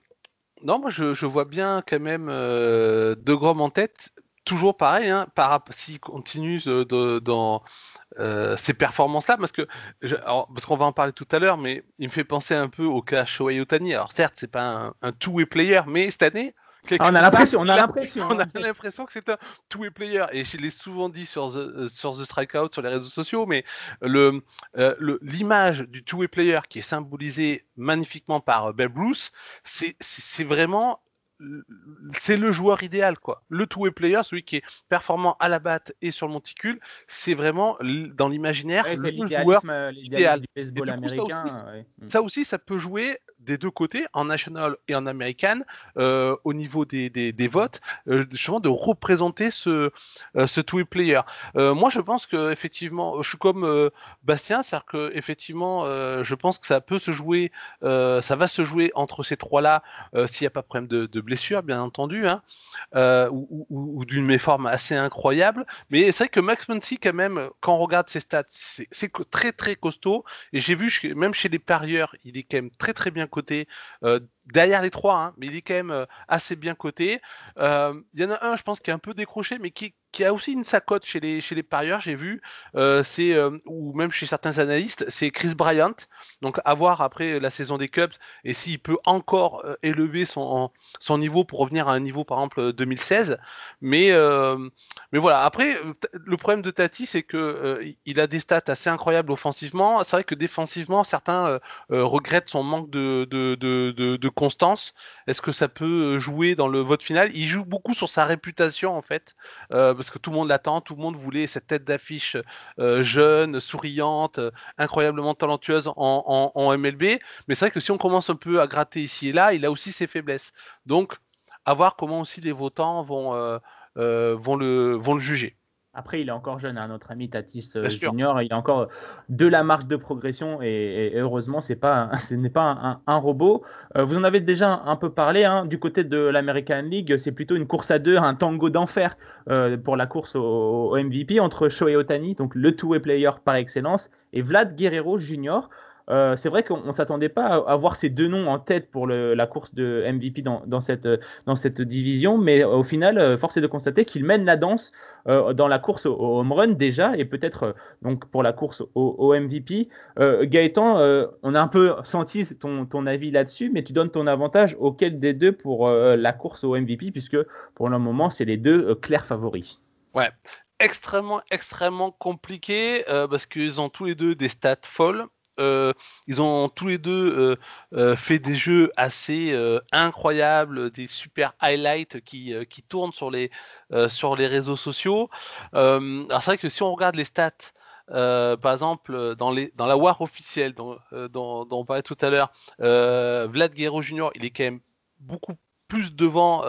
Non, moi je, vois bien quand même De Grom en tête. Toujours pareil, hein, s'il continue de, dans, euh, ces performances-là, parce que parce qu'on va en parler tout à l'heure, mais il me fait penser un peu au cas Shohei Otani. Alors certes, c'est pas un, two-way player, mais cette année, ah, on a l'impression, on a l'impression, on a l'impression que c'est un two-way player. Et je l'ai souvent dit sur the, euh, sur the Strikeout, sur les réseaux sociaux, mais le euh, l'image du two-way player qui est symbolisée magnifiquement par Babe Bruce, c'est vraiment c'est le joueur idéal, quoi. Le two-way player, celui qui est performant à la batte et sur le monticule, c'est vraiment dans l'imaginaire le joueur euh, idéal. Du baseball américain, ça, aussi, ça, peut jouer des deux côtés, en national et en American, au niveau des, des, votes, justement de représenter ce, ce two-way player. moi, je pense que effectivement, je suis comme Bastien, c'est-à-dire que effectivement, je pense que ça peut se jouer, ça va se jouer entre ces trois-là, s'il n'y a pas de problème de, de blessure, bien entendu, hein, ou, ou, d'une méforme assez incroyable. Mais c'est vrai que Max Muncy, quand même, quand on regarde ses stats, c'est très très costaud. Et j'ai vu, même chez les parieurs, il est quand même très très bien coté. Euh, derrière les trois, hein, mais il est quand même euh, assez bien coté. Euh, il y en a un, je pense, qui est un peu décroché, mais qui, qui a aussi une sacote chez les, chez les parieurs, j'ai vu, euh, c'est ou même chez certains analystes, c'est Chris Bryant. Donc à voir après la saison des Cubs et s'il peut encore élever son, son niveau pour revenir à un niveau par exemple 2016. Mais, mais voilà, après le problème de Tati, c'est que il a des stats assez incroyables offensivement. C'est vrai que défensivement, certains regrettent son manque de, de, de, constance Est-ce que ça peut euh, jouer dans le vote final? Il joue beaucoup sur sa réputation en fait, euh, parce que tout le monde l'attend, tout le monde voulait cette tête d'affiche euh, jeune, souriante, incroyablement talentueuse en, MLB. Mais c'est vrai que si on commence un peu à gratter ici et là, il a aussi ses faiblesses. Donc, à voir comment aussi les votants vont, vont le juger. Après, il est encore jeune, hein, notre ami Tatis euh, Junior. Il a encore de la marge de progression et, heureusement, pas, ce n'est pas un, robot. Euh, vous en avez déjà un peu parlé. Hein, du côté de l'American League, c'est plutôt une course à deux, un tango d'enfer euh, pour la course au, MVP entre Shohei Otani, donc le two-way player par excellence, et Vlad Guerrero Junior. Euh, c'est vrai qu'on ne s'attendait pas à, avoir ces deux noms en tête pour la course de MVP dans, cette, division, mais au final, euh, force est de constater qu'il mène la danse euh, dans la course au, home run déjà, et peut-être donc pour la course au, MVP. Gaëtan, on a un peu senti ton, ton avis là-dessus, mais tu donnes ton avantage auquel des deux pour la course au MVP, puisque pour le moment, c'est les deux clairs favoris. Ouais, extrêmement, extrêmement compliqué parce qu'ils ont tous les deux des stats folles. Euh, ils ont tous les deux euh, euh, fait des jeux assez incroyables, des super highlights qui, qui tournent sur les, sur les réseaux sociaux. alors c'est vrai que si on regarde les stats, par exemple, dans, les, dans la War officielle dont, dont, dont on parlait tout à l'heure, Vlad Guerrero Jr., il est quand même beaucoup plus devant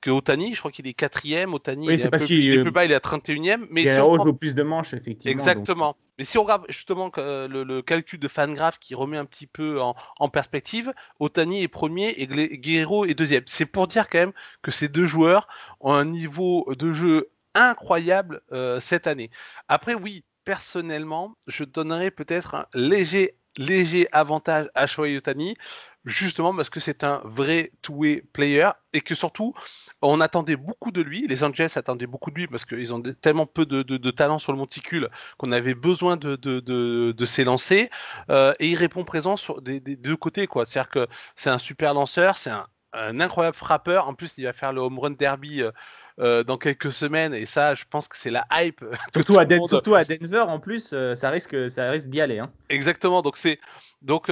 que Otani. Je crois qu'il est quatrième. Otani oui, est, un peu plus, bas, il est à 31e. Mais si on joue plus de manches, effectivement. Exactement. Mais si on regarde justement euh, le, calcul de Fangraph qui remet un petit peu en, perspective, Otani est premier et Guerrero est deuxième. C'est pour dire quand même que ces deux joueurs ont un niveau de jeu incroyable euh, cette année. Après, oui, personnellement, je donnerais peut-être un léger léger avantage à Shohei Otani justement parce que c'est un vrai two-way player et que surtout on attendait beaucoup de lui, les Angels attendaient beaucoup de lui parce qu'ils ont tellement peu de, talent sur le monticule qu'on avait besoin de, s'élancer euh, et il répond présent sur des, deux côtés. C'est-à-dire que c'est un super lanceur, c'est un, incroyable frappeur, en plus il va faire le home run derby. Euh, euh, dans quelques semaines et ça je pense que c'est la hype surtout à, surtout à, Denver en plus ça risque ça risque d'y aller hein. exactement donc c'est donc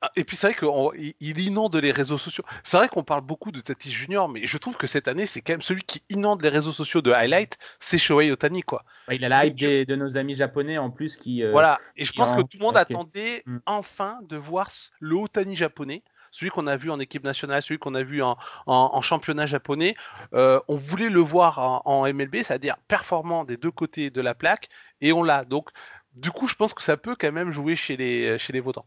ah, et puis c'est vrai qu'il inonde les réseaux sociaux. C'est vrai qu'on parle beaucoup de Tatis Junior, mais je trouve que cette année, c'est quand même celui qui inonde les réseaux sociaux de highlight, c'est Shohei Otani, quoi. il a la hype de nos amis japonais en plus qui. Euh, voilà, et je pense que tout le monde attendait mm. enfin de voir le Otani japonais. Celui qu'on a vu en équipe nationale, celui qu'on a vu en, championnat japonais, euh, on voulait le voir en, MLB, c'est-à-dire performant des deux côtés de la plaque, et on l'a. Donc, du coup, je pense que ça peut quand même jouer chez les, chez les votants.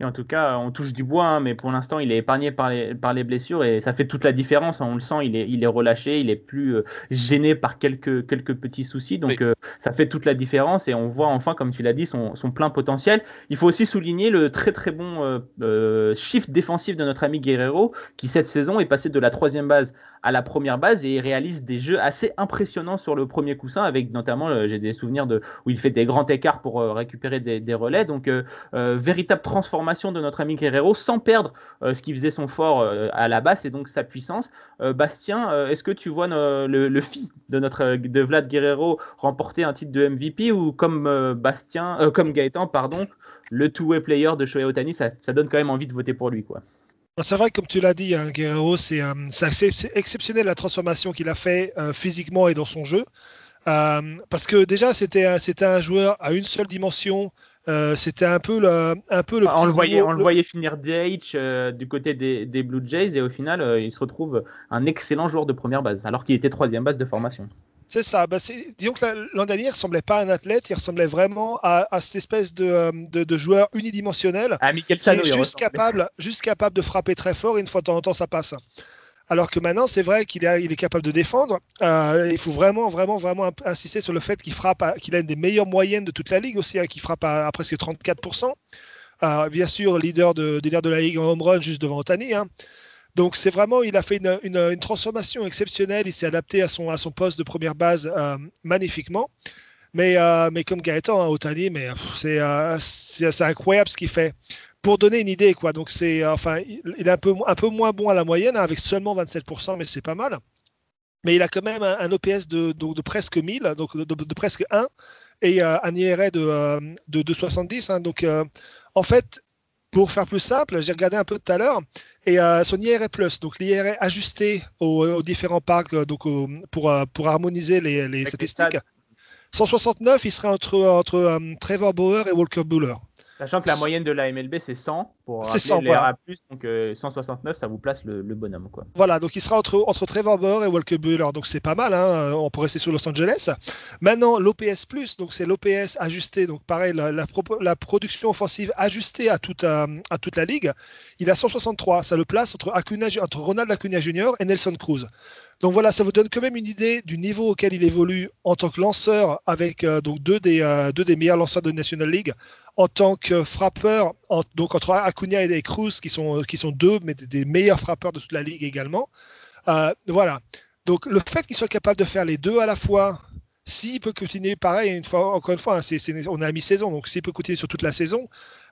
Et en tout cas, on touche du bois, hein, mais pour l'instant, il est épargné par les, par les blessures et ça fait toute la différence. Hein. On le sent, il est, il est relâché, il est plus euh, gêné par quelques, quelques petits soucis. Donc, euh, ça fait toute la différence et on voit enfin, comme tu l'as dit, son, son, plein potentiel. Il faut aussi souligner le très très bon euh, shift défensif de notre ami Guerrero, qui cette saison est passé de la troisième base à la première base et il réalise des jeux assez impressionnants sur le premier coussin, avec notamment, j'ai des souvenirs de où il fait des grands écarts pour récupérer des, des relais. Donc, véritable transformation de notre ami Guerrero sans perdre euh, ce qui faisait son fort euh, à la base et donc sa puissance. Euh, Bastien, est-ce que tu vois le, fils de notre de Vlad Guerrero remporter un titre de MVP ou comme Bastien, comme Gaëtan, pardon, le two-way player de Shohei Otani, ça, donne quand même envie de voter pour lui, quoi. C'est vrai, comme tu l'as dit, hein, Guerrero, c'est exceptionnel la transformation qu'il a fait physiquement et dans son jeu. parce que déjà, c'était un joueur à une seule dimension Euh, c'était un peu le, un peu le on, le voyait, on le voyait finir DH euh, du côté des, des, Blue Jays et au final, euh, il se retrouve un excellent joueur de première base, alors qu'il était troisième base de formation. C'est ça. Bah disons que l'an dernier, il ressemblait pas à un athlète, il ressemblait vraiment à, à cette espèce de, de, de, joueur unidimensionnel, à Michael Sano, qui est juste capable, juste capable de frapper très fort et une fois de temps en temps, ça passe. Alors que maintenant, c'est vrai qu'il est, capable de défendre. Euh, il faut vraiment, vraiment, vraiment insister sur le fait qu'il frappe, qu'il a une des meilleures moyennes de toute la ligue aussi, hein, qu'il frappe à, presque 34%. Euh, bien sûr, leader de, leader de la ligue en home run juste devant Otani. Hein. Donc c'est vraiment, il a fait une, transformation exceptionnelle. Il s'est adapté à son, à son poste de première base euh, magnifiquement. Mais, mais comme Gaëtan, hein, Otani, mais c'est, euh, c'est incroyable ce qu'il fait pour donner une idée, quoi. Donc c'est, enfin, il est un peu, un peu moins bon à la moyenne, hein, avec seulement 27%, mais c'est pas mal. Mais il a quand même un, un OPS de, de, de, presque 1000, donc de, de presque 1, et euh, un IRA de, euh, de, de 70. Hein. Donc, euh, en fait, pour faire plus simple, j'ai regardé un peu tout à l'heure, et euh, son IRA plus, donc l'IRA ajusté aux, aux, différents parcs, donc pour, pour harmoniser les, les statistiques. 169, il serait entre, entre Trevor Bauer et Walker Buehler. Sachant que la moyenne de la MLB, c'est 100 pour c'est 100, voilà. donc euh, 169, ça vous place le, le, bonhomme. Quoi. Voilà, donc il sera entre, entre Trevor Bauer et Walker Buehler, donc c'est pas mal, hein, on pourrait rester sur Los Angeles. Maintenant, l'OPS+, donc c'est l'OPS ajusté, donc pareil, la, la, la, production offensive ajustée à toute, à, à toute la ligue, il a 163, ça le place entre, Acuna, entre Ronald Acuna Jr. et Nelson Cruz. Donc voilà, ça vous donne quand même une idée du niveau auquel il évolue en tant que lanceur avec euh, donc deux des, euh, deux des meilleurs lanceurs de National League, en tant que frappeur, donc entre Acuna et Cruz qui sont, qui sont deux, mais des, meilleurs frappeurs de toute la ligue également. Euh, voilà. Donc le fait qu'il soit capable de faire les deux à la fois, s'il peut continuer pareil, une fois, encore une fois, hein, on est à mi-saison, donc s'il peut continuer sur toute la saison,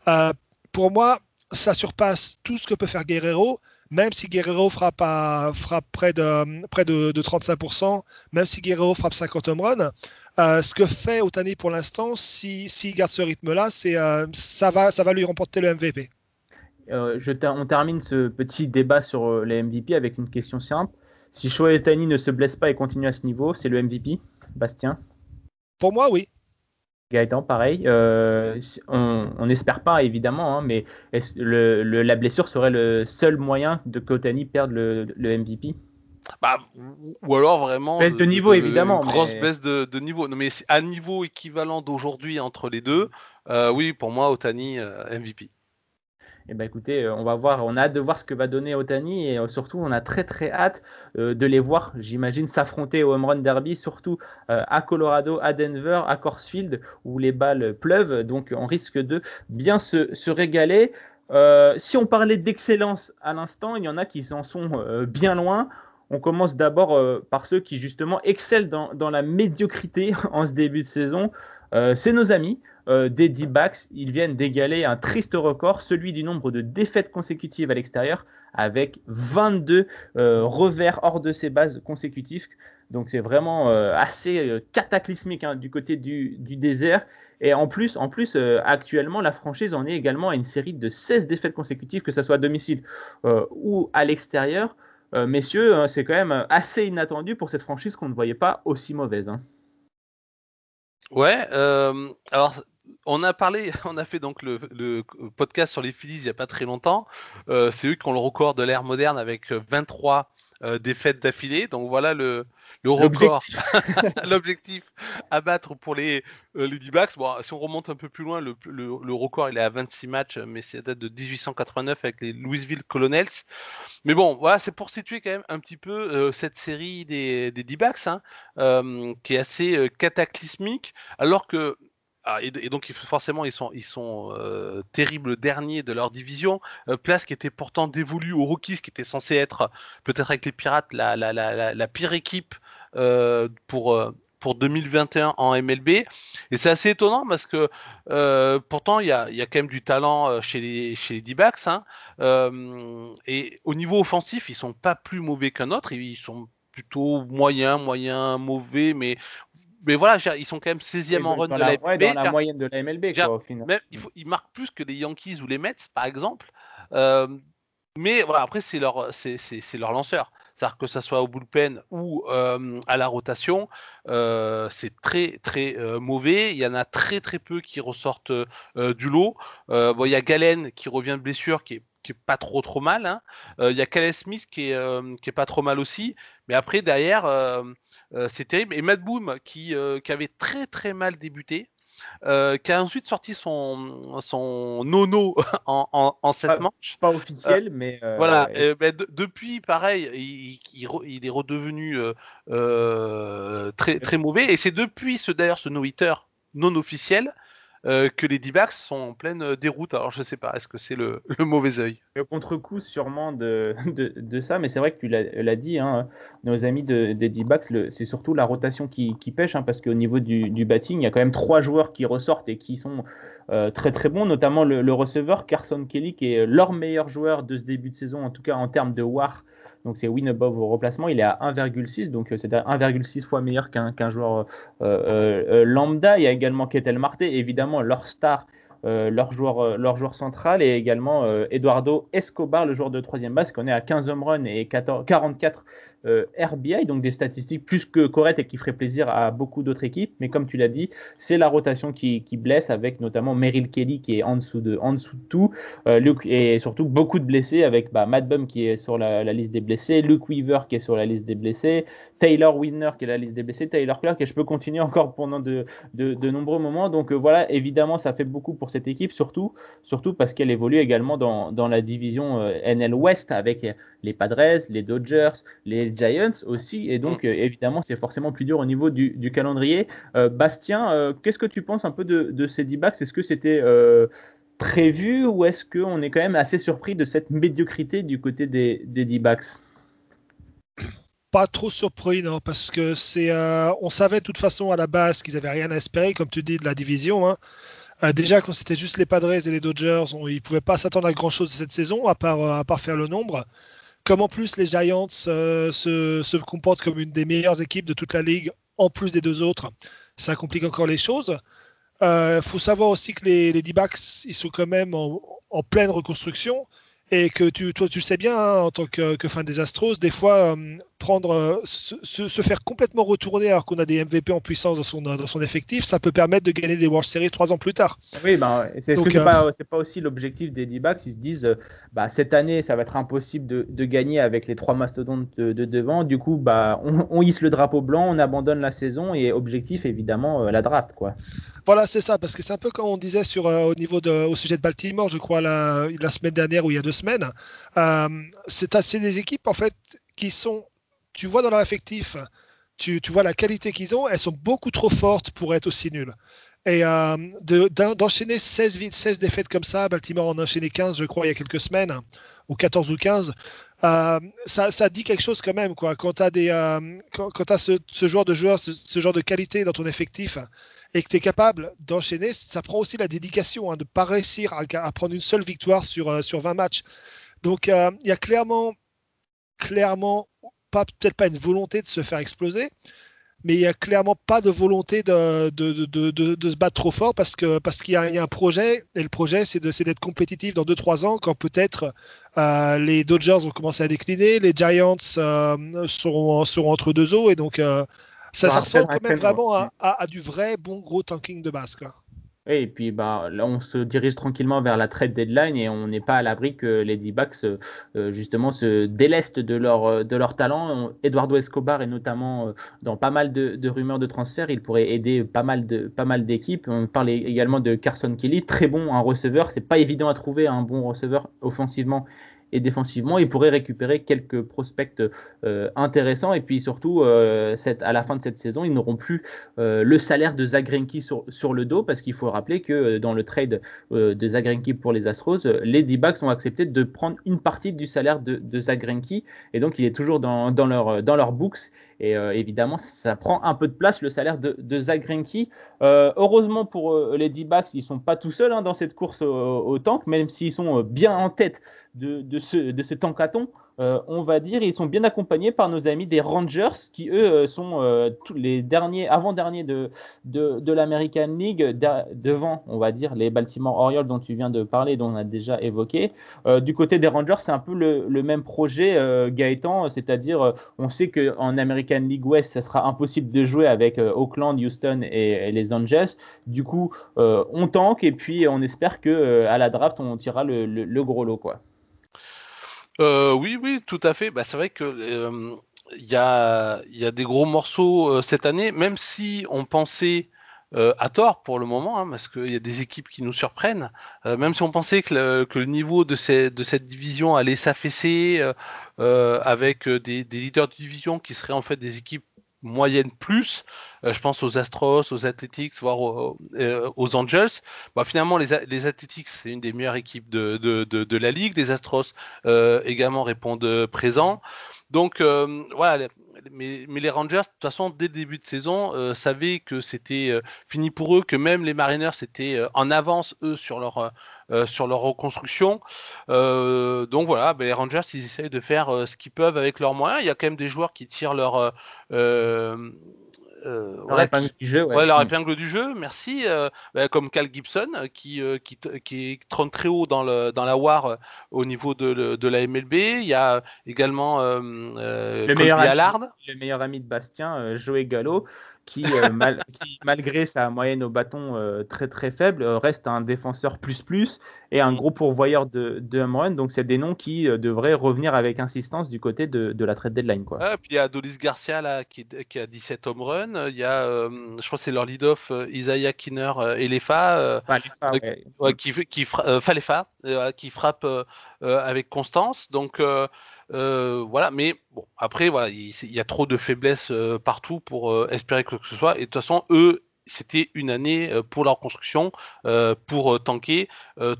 euh, pour moi, ça surpasse tout ce que peut faire Guerrero même si Guerrero frappe, à, frappe près, de, près de, de 35%, même si Guerrero frappe 50 home runs, euh, ce que fait Otani pour l'instant, s'il si, si garde ce rythme-là, c'est euh, ça, va, ça va lui remporter le MVP. Euh, je on termine ce petit débat sur les MVP avec une question simple. Si Shohei Otani ne se blesse pas et continue à ce niveau, c'est le MVP Bastien? Pour moi, oui. Gaëtan, pareil. Euh, on n'espère pas, évidemment, hein, mais le, le, la blessure serait le seul moyen de qu'Otani perde le, le MVP bah, ou alors vraiment baisse de, niveau de, évidemment grosse mais... baisse de, de, niveau. Non mais à niveau équivalent d'aujourd'hui entre les deux. Euh, oui pour moi Otani euh, MVP eh ben écoutez, on va voir, on a hâte de voir ce que va donner Otani et surtout on a très très hâte euh, de les voir, j'imagine, s'affronter au Home Run Derby, surtout euh, à Colorado, à Denver, à Corsfield où les balles pleuvent, donc on risque de bien se, régaler. Euh, si on parlait d'excellence à l'instant, il y en a qui en sont euh, bien loin. On commence d'abord euh, par ceux qui justement excellent dans, la médiocrité en ce début de saison. C'est nos amis euh, des D-backs, ils viennent d'égaler un triste record, celui du nombre de défaites consécutives à l'extérieur, avec 22 euh, revers hors de ses bases consécutifs. Donc c'est vraiment euh, assez cataclysmique hein, du côté du, du, désert. Et en plus, en plus actuellement, la franchise en est également à une série de 16 défaites consécutives, que ce soit à domicile ou à l'extérieur. messieurs, hein, c'est quand même assez inattendu pour cette franchise qu'on ne voyait pas aussi mauvaise. Hein. Ouais, alors on a parlé, on a fait donc le, le, podcast sur les Phillies il n'y a pas très longtemps. Euh, c'est eux qui ont le record de l'ère moderne avec 23 euh, défaites d'affilée. Donc voilà le, le record, l'objectif à battre pour les, euh, les D-backs. Bon, si on remonte un peu plus loin, le, le, le, record il est à 26 matchs, mais c'est date de 1889 avec les Louisville Colonels. Mais bon, voilà, c'est pour situer quand même un petit peu euh, cette série des, des D-backs hein, euh, qui est assez cataclysmique, alors que ah, et, donc forcément ils sont ils sont euh, terribles derniers de leur division, euh, place qui était pourtant dévolue aux Rockies, qui était censé être peut-être avec les Pirates la, la, la, la pire équipe euh, pour pour 2021 en MLB. Et c'est assez étonnant parce que pourtant, il y a, y a, quand même du talent chez les, chez les D-backs. Hein. Et au niveau offensif, ils sont pas plus mauvais qu'un autre. Ils sont plutôt moyens, moyens, mauvais. Mais mais voilà, ils sont quand même 16e en run de la. Ouais, dans la moyenne de la MLB, quoi, au final. Même, il faut, ils marquent plus que les Yankees ou les Mets, par exemple. Euh, mais voilà, après, c'est leur, c'est, leur lanceur. c'est-à-dire que ça soit au bullpen ou à la rotation, c'est très très mauvais. Il y en a très très peu qui ressortent du lot. bon, il y a Galen qui revient de blessure, qui est qui est pas trop trop mal. Hein. Il y a Calais Smith qui est, qui est pas trop mal aussi. Mais après, derrière, c'est terrible. Et Matt Boom qui, qui avait très très mal débuté. Euh, qui a ensuite sorti son, son nono en, en, en cette manche. Pas officiel, euh, mais. Euh, voilà, ben, depuis, pareil, il, il, est redevenu très, très mauvais. Et c'est depuis ce, d'ailleurs ce no-hitter non officiel euh, que les D-backs sont en pleine euh, déroute. Alors je sais pas, est-ce que c'est le, mauvais œil? Le contre-coup sûrement de, ça, mais c'est vrai que tu l'as dit, hein, nos amis de, des D-backs, c'est surtout la rotation qui, pêche, hein, parce qu'au niveau du, du, batting, il y a quand même trois joueurs qui ressortent et qui sont euh, très très bons, notamment le, le, receveur Carson Kelly, qui est leur meilleur joueur de ce début de saison, en tout cas en termes de WAR donc c'est win above au remplacement, il est à 1,6, donc euh, c'est 1,6 fois meilleur qu'un joueur euh, euh, lambda. Il y a également Ketel Marte, évidemment leur star leur, joueur, central et également Eduardo Escobar, le joueur de troisième base, qu'on est à 15 home runs et 44 euh, RBI, donc des statistiques plus que correctes et qui feraient plaisir à beaucoup d'autres équipes. Mais comme tu l'as dit, c'est la rotation qui, blesse avec notamment Meryl Kelly qui est en dessous de, en dessous de tout, euh, et surtout beaucoup de blessés avec bah, Matt Bum qui est sur la, liste des blessés, Luke Weaver qui est sur la liste des blessés, Taylor Winner qui est la liste des blessés, Taylor Clark et je peux continuer encore pendant de, de, nombreux moments. Donc euh, voilà, évidemment, ça fait beaucoup pour cette équipe, surtout, surtout parce qu'elle évolue également dans, dans la division NL West avec les Padres, les Dodgers, les Giants aussi. Et donc, mm. euh, évidemment, c'est forcément plus dur au niveau du, calendrier. Euh, Bastien, euh, qu'est-ce que tu penses un peu de, ces D-backs? Est-ce que c'était prévu ou est-ce qu'on est quand même assez surpris de cette médiocrité du côté des, des D-backs? Pas trop surpris, non, parce que c'est, on savait de toute façon à la base qu'ils avaient rien à espérer, comme tu dis, de la division. Hein. déjà, quand c'était juste les Padres et les Dodgers, ils ne pouvaient pas s'attendre à grand chose de cette saison, à part, à part faire le nombre. Comme en plus les Giants euh, se, comportent comme une des meilleures équipes de toute la ligue, en plus des deux autres, ça complique encore les choses. Il euh, faut savoir aussi que les, les D-backs, ils sont quand même en, pleine reconstruction et que tu, tu sais bien, hein, en tant que, fan des Astros, des fois, euh, prendre, euh, se, faire complètement retourner alors qu'on a des MVP en puissance dans son, dans son effectif, ça peut permettre de gagner des World Series trois ans plus tard. Oui, ben, c'est -ce pas, pas, aussi l'objectif des D-backs. Ils se disent, euh, bah, cette année, ça va être impossible de, de gagner avec les trois mastodontes de, devant. Du coup, bah, on, on, hisse le drapeau blanc, on abandonne la saison et objectif, évidemment, la draft. Quoi. Voilà, c'est ça, parce que c'est un peu comme on disait sur, au, niveau de, au sujet de Baltimore, je crois, la, la semaine dernière ou il y a deux semaines. Euh, c'est assez des équipes en fait qui sont, tu vois dans leur effectif, tu, tu vois la qualité qu'ils ont, elles sont beaucoup trop fortes pour être aussi nulles. Et euh, d'enchaîner 16, 16 défaites comme ça, Baltimore en a enchaîné 15, je crois, il y a quelques semaines, ou 14 ou 15, euh, ça, ça, dit quelque chose quand même. Quoi. Quand tu as, des, quand, quand as ce, ce, genre de joueur, ce, genre de qualité dans ton effectif, et que tu es capable d'enchaîner, ça prend aussi la dédication hein, de ne pas réussir à, à, prendre une seule victoire sur, sur 20 matchs. Donc euh, il y a clairement, clairement, pas peut-être pas une volonté de se faire exploser, mais il n'y a clairement pas de volonté de, de, de, de, se battre trop fort parce que parce qu'il y, a un projet et le projet c'est d'être compétitif dans 2-3 ans quand peut-être euh, les Dodgers vont commencer à décliner, les Giants euh, seront, seront, entre deux eaux et donc ça, ça ressemble quand même vraiment à, à, du vrai bon gros tanking de base. Quoi et puis bah, là, on se dirige tranquillement vers la trade deadline et on n'est pas à l'abri que les D-backs euh, justement se délestent de leur, euh, talent. Eduardo Escobar est notamment euh, dans pas mal de, rumeurs de transfert. Il pourrait aider pas mal, de, pas mal d'équipes. On parle également de Carson Kelly, très bon un receveur. C'est pas évident à trouver un bon receveur offensivement et défensivement, ils pourraient récupérer quelques prospects euh, intéressants. Et puis surtout, euh, à la fin de cette saison, ils n'auront plus euh, le salaire de Zagrenki sur, le dos, parce qu'il faut rappeler que dans le trade de Zagrenki pour les Astros, les D-backs ont accepté de prendre une partie du salaire de, Zagrenki, et donc il est toujours dans, leur, dans books. Et évidemment, ça prend un peu de place le salaire de, de Zagrenki. heureusement pour les D-backs, ils sont pas tout seuls hein, dans cette course au, au tank, même s'ils sont bien en tête de, ce, de ce tankathon. On va dire, ils sont bien accompagnés par nos amis des Rangers, qui eux sont tous les derniers, avant-derniers de, de, l'American League, devant, on va dire, les Baltimore Orioles dont tu viens de parler, dont on a déjà évoqué. du côté des Rangers, c'est un peu le, le même projet, Gaëtan, c'est-à-dire, on sait qu'en American League West, ça sera impossible de jouer avec Oakland, Houston et, les Angels. Du coup, on tank et puis on espère que à la draft, on tirera le, le gros lot, quoi. Euh, oui, oui, tout à fait. Bah, c'est vrai que euh, il y, a, des gros morceaux euh, cette année, même si on pensait à tort pour le moment, hein, parce qu'il y a des équipes qui nous surprennent, même si on pensait que le, niveau de, cette division allait s'affaisser avec des, leaders de division qui seraient en fait des équipes moyennes plus, euh, je pense aux Astros, aux Athletics, voire aux, euh, Angels. Bah, finalement, les, les Athletics, c'est une des meilleures équipes de, la ligue. Les Astros euh, également répondent présents. Donc voilà, mais, mais, les Rangers, de toute façon, dès le début de saison, savaient que c'était fini pour eux, que même les Mariners étaient en avance, eux, sur leur, sur leur reconstruction. donc voilà, ben, les Rangers, ils essayent de faire ce qu'ils peuvent avec leurs moyens. Il y a quand même des joueurs qui tirent leur euh, leur épingle du jeu. Ouais. leur mm. du jeu, merci. Euh, bah, comme Cal Gibson, euh, qui, qui, qui trône très haut dans, le, dans la war au niveau de, de la MLB. Il y a également le, meilleur ami, le meilleur ami de Bastien, Joey Gallo, qui, qui, malgré sa moyenne au bâton très très faible, reste un défenseur plus plus et un gros pourvoyeur de, de home run. Donc, c'est des noms qui euh, devraient revenir avec insistance du côté de, de la trade deadline. Quoi. puis il y a Dolis Garcia là, qui, qui, a 17 home runs. Il y a, euh, je crois que c'est leur lead-off, euh, Isaiah Kinner et Lefa, qui, qui, Falefa, qui frappe avec constance. Donc, voilà, mais bon, après, voilà, il, y a trop de faiblesses partout pour espérer que ce soit. Et de toute façon, eux, c'était une année euh, pour leur construction, euh, pour euh, tanker.